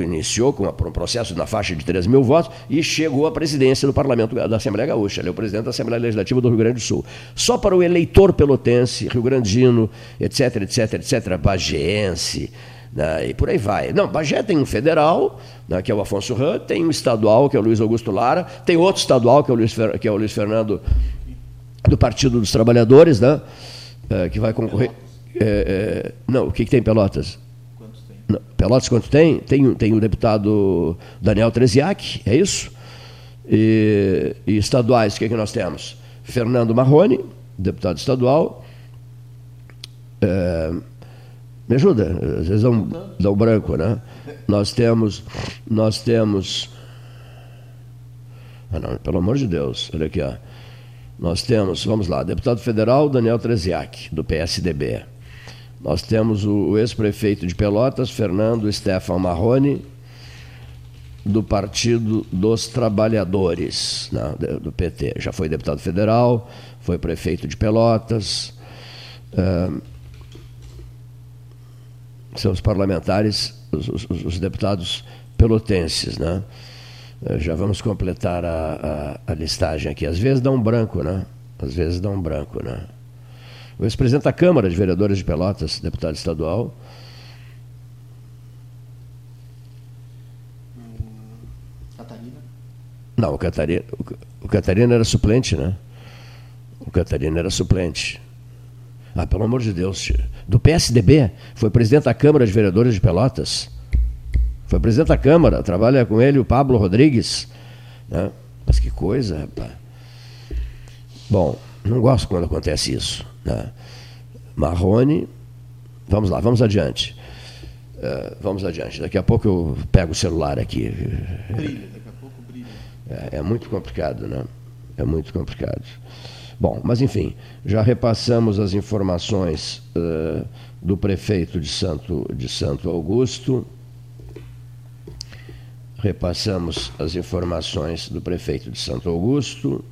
Speaker 7: iniciou com um processo na faixa de 3 mil votos e chegou à presidência do Parlamento da Assembleia Gaúcha. Ele é o presidente da Assembleia Legislativa do Rio Grande do Sul. Só para o eleitor pelotense, rio-grandino, etc, etc, etc, bagiense, né, e por aí vai. Não, Bagé tem um federal, né, que é o Afonso Ram, tem um estadual, que é o Luiz Augusto Lara, tem outro estadual, que é o Luiz, que é o Luiz Fernando, do Partido dos Trabalhadores, né, é, que vai concorrer. É, é, não, o que, que tem Pelotas? Pelotas quanto tem? Tem, tem o deputado Daniel Treziak, é isso? E, e estaduais, o que, é que nós temos? Fernando Marrone, deputado estadual. É, me ajuda, às vezes dão, dão branco, né? Nós temos, nós temos. Ah, não, pelo amor de Deus, olha aqui, ó. Nós temos, vamos lá, deputado federal Daniel Treziak, do PSDB. Nós temos o, ex-prefeito de Pelotas, Fernando Stefan Marrone, do Partido dos Trabalhadores, né, do PT. Já foi deputado federal, foi prefeito de Pelotas. Uh, são os parlamentares, os, os, os, deputados pelotenses. Né? Uh, já vamos completar a, a, a listagem aqui. Às vezes dá um branco, né? Às vezes dá um branco, né? O ex-presidente da Câmara de Vereadores de Pelotas, deputado estadual. Catarina? Não, o Catarina, o Catarina era suplente, né? O Catarina era suplente. Ah, pelo amor de Deus, do PSDB, foi presidente da Câmara de Vereadores de Pelotas. Foi presidente da Câmara, trabalha com ele o Pablo Rodrigues. Né? Mas que coisa, rapaz. Bom, não gosto quando acontece isso. Né? Marrone, vamos lá, vamos adiante. Uh, vamos adiante. Daqui a pouco eu pego o celular aqui. Brilha, daqui a pouco brilha. É, é muito complicado, né? É muito complicado. Bom, mas enfim, já repassamos as informações uh, do prefeito de Santo, de Santo Augusto. Repassamos as informações do prefeito de Santo Augusto.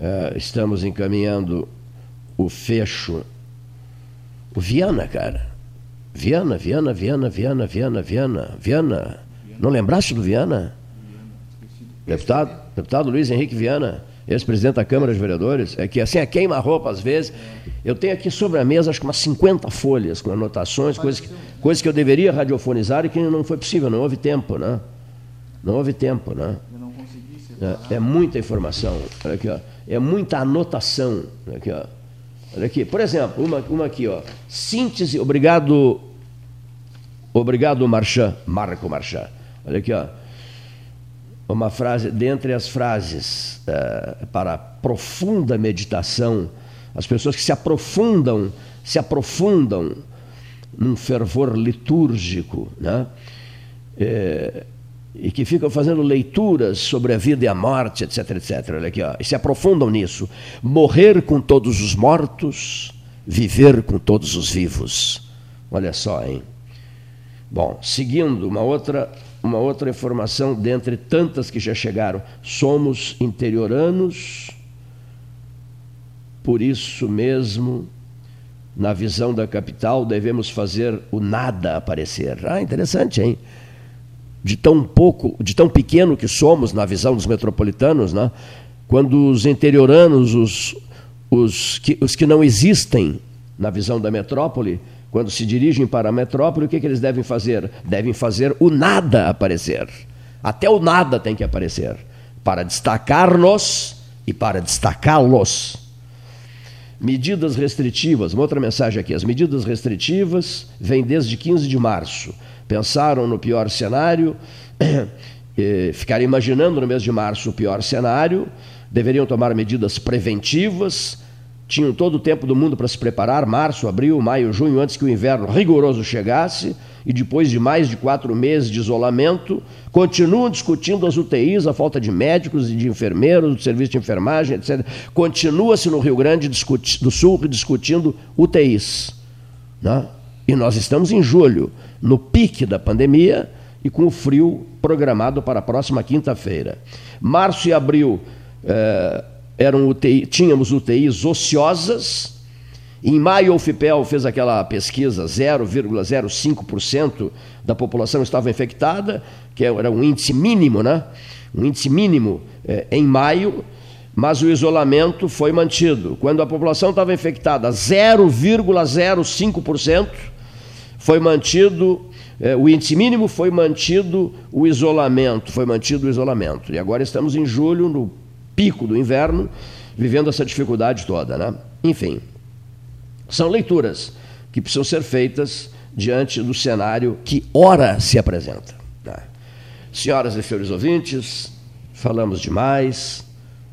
Speaker 7: Uh, estamos encaminhando o fecho. O Viana, cara. Viana, Viana, Viana, Viana, Viana, Viana, Viana. Não lembraste do Viana? Deputado, deputado Luiz Henrique Viana, ex-presidente da Câmara de Vereadores. É que assim, é queima-roupa às vezes. Eu tenho aqui sobre a mesa, acho que umas 50 folhas com anotações, coisas que, coisas que eu deveria radiofonizar e que não foi possível, não houve tempo, né? Não houve tempo, né? É, é muita informação. Olha aqui, ó é muita anotação. Aqui, ó. Olha aqui, por exemplo, uma, uma aqui, ó. Síntese, obrigado, obrigado, Marchand, Marco Marchand. Olha aqui, ó. Uma frase, dentre as frases uh, para profunda meditação, as pessoas que se aprofundam, se aprofundam num fervor litúrgico, né? É, e que ficam fazendo leituras sobre a vida e a morte, etc, etc. Olha aqui, ó, e se aprofundam nisso. Morrer com todos os mortos, viver com todos os vivos. Olha só, hein? Bom, seguindo uma outra, uma outra informação dentre tantas que já chegaram. Somos interioranos, por isso mesmo, na visão da capital, devemos fazer o nada aparecer. Ah, interessante, hein? De tão pouco, de tão pequeno que somos na visão dos metropolitanos, né? quando os interioranos, os, os, que, os que não existem na visão da metrópole, Quando se dirigem para a metrópole, o que, que eles devem fazer? Devem fazer o nada aparecer. Até o nada tem que aparecer. Para destacar-nos e para destacá-los. Medidas restritivas, uma outra mensagem aqui. As medidas restritivas vêm desde 15 de março. Pensaram no pior cenário, ficaram imaginando no mês de março o pior cenário, deveriam tomar medidas preventivas, tinham todo o tempo do mundo para se preparar, março, abril, maio, junho, antes que o inverno rigoroso chegasse, e depois de mais de quatro meses de isolamento, continuam discutindo as UTIs, a falta de médicos e de enfermeiros, do serviço de enfermagem, etc. Continua-se no Rio Grande do Sul discutindo UTIs. Né? E nós estamos em julho, no pique da pandemia e com o frio programado para a próxima quinta-feira. Março e abril. Eh, eram UTI, tínhamos UTIs ociosas. Em maio, o FIPEL fez aquela pesquisa, 0,05% da população estava infectada, que era um índice mínimo, né? Um índice mínimo é, em maio, mas o isolamento foi mantido. Quando a população estava infectada, 0,05%, foi mantido é, o índice mínimo, foi mantido o isolamento, foi mantido o isolamento. E agora estamos em julho, no pico do inverno, vivendo essa dificuldade toda. Né? Enfim, são leituras que precisam ser feitas diante do cenário que ora se apresenta. Né? Senhoras e senhores ouvintes, falamos demais.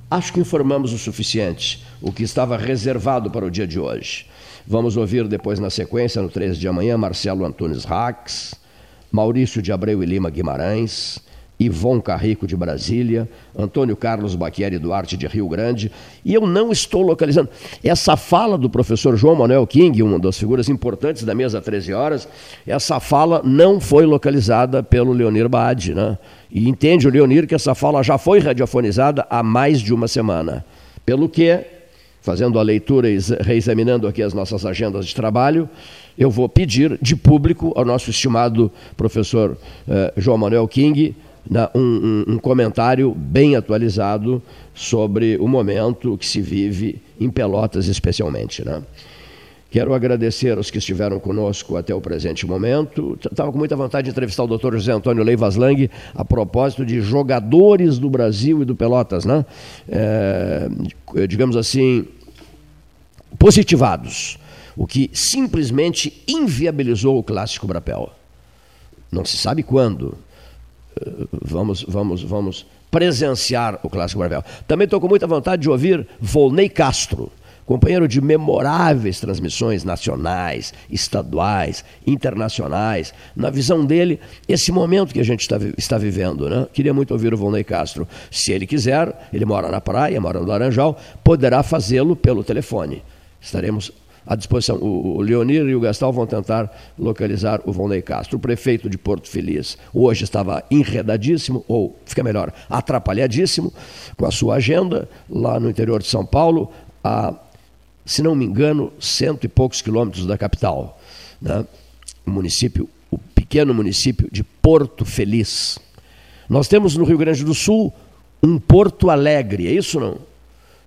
Speaker 7: Acho que informamos o suficiente, o que estava reservado para o dia de hoje. Vamos ouvir depois, na sequência, no 13 de amanhã, Marcelo Antunes Rax, Maurício de Abreu e Lima Guimarães, Ivon Carrico de Brasília, Antônio Carlos Baquieri Duarte de Rio Grande, e eu não estou localizando. Essa fala do professor João Manuel King, uma das figuras importantes da mesa 13 horas, essa fala não foi localizada pelo Leonir Baade, né? E entende o Leonir que essa fala já foi radiofonizada há mais de uma semana. Pelo que, fazendo a leitura e reexaminando aqui as nossas agendas de trabalho, eu vou pedir de público ao nosso estimado professor eh, João Manuel King um, um, um comentário bem atualizado sobre o momento que se vive em Pelotas, especialmente. Né? Quero agradecer aos que estiveram conosco até o presente momento. Estava com muita vontade de entrevistar o Dr. José Antônio Leivas Lang a propósito de jogadores do Brasil e do Pelotas, né? É, digamos assim, positivados, o que simplesmente inviabilizou o clássico Brapel. Não se sabe quando, vamos, vamos, vamos presenciar o Clássico Marvel. Também estou com muita vontade de ouvir Volney Castro, companheiro de memoráveis transmissões nacionais, estaduais, internacionais. Na visão dele, esse momento que a gente está, está vivendo. Né? Queria muito ouvir o Volney Castro. Se ele quiser, ele mora na praia, mora no Laranjal, poderá fazê-lo pelo telefone. Estaremos à disposição. O, Leonir e o Gastal vão tentar localizar o Volney Castro. O prefeito de Porto Feliz hoje estava enredadíssimo, ou fica melhor, atrapalhadíssimo com a sua agenda lá no interior de São Paulo, a, se não me engano, cento e poucos quilômetros da capital. Né? O município, o pequeno município de Porto Feliz. Nós temos no Rio Grande do Sul um Porto Alegre, é isso não?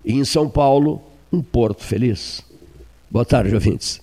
Speaker 7: E em São Paulo, um porto feliz. Boa tarde, ouvintes.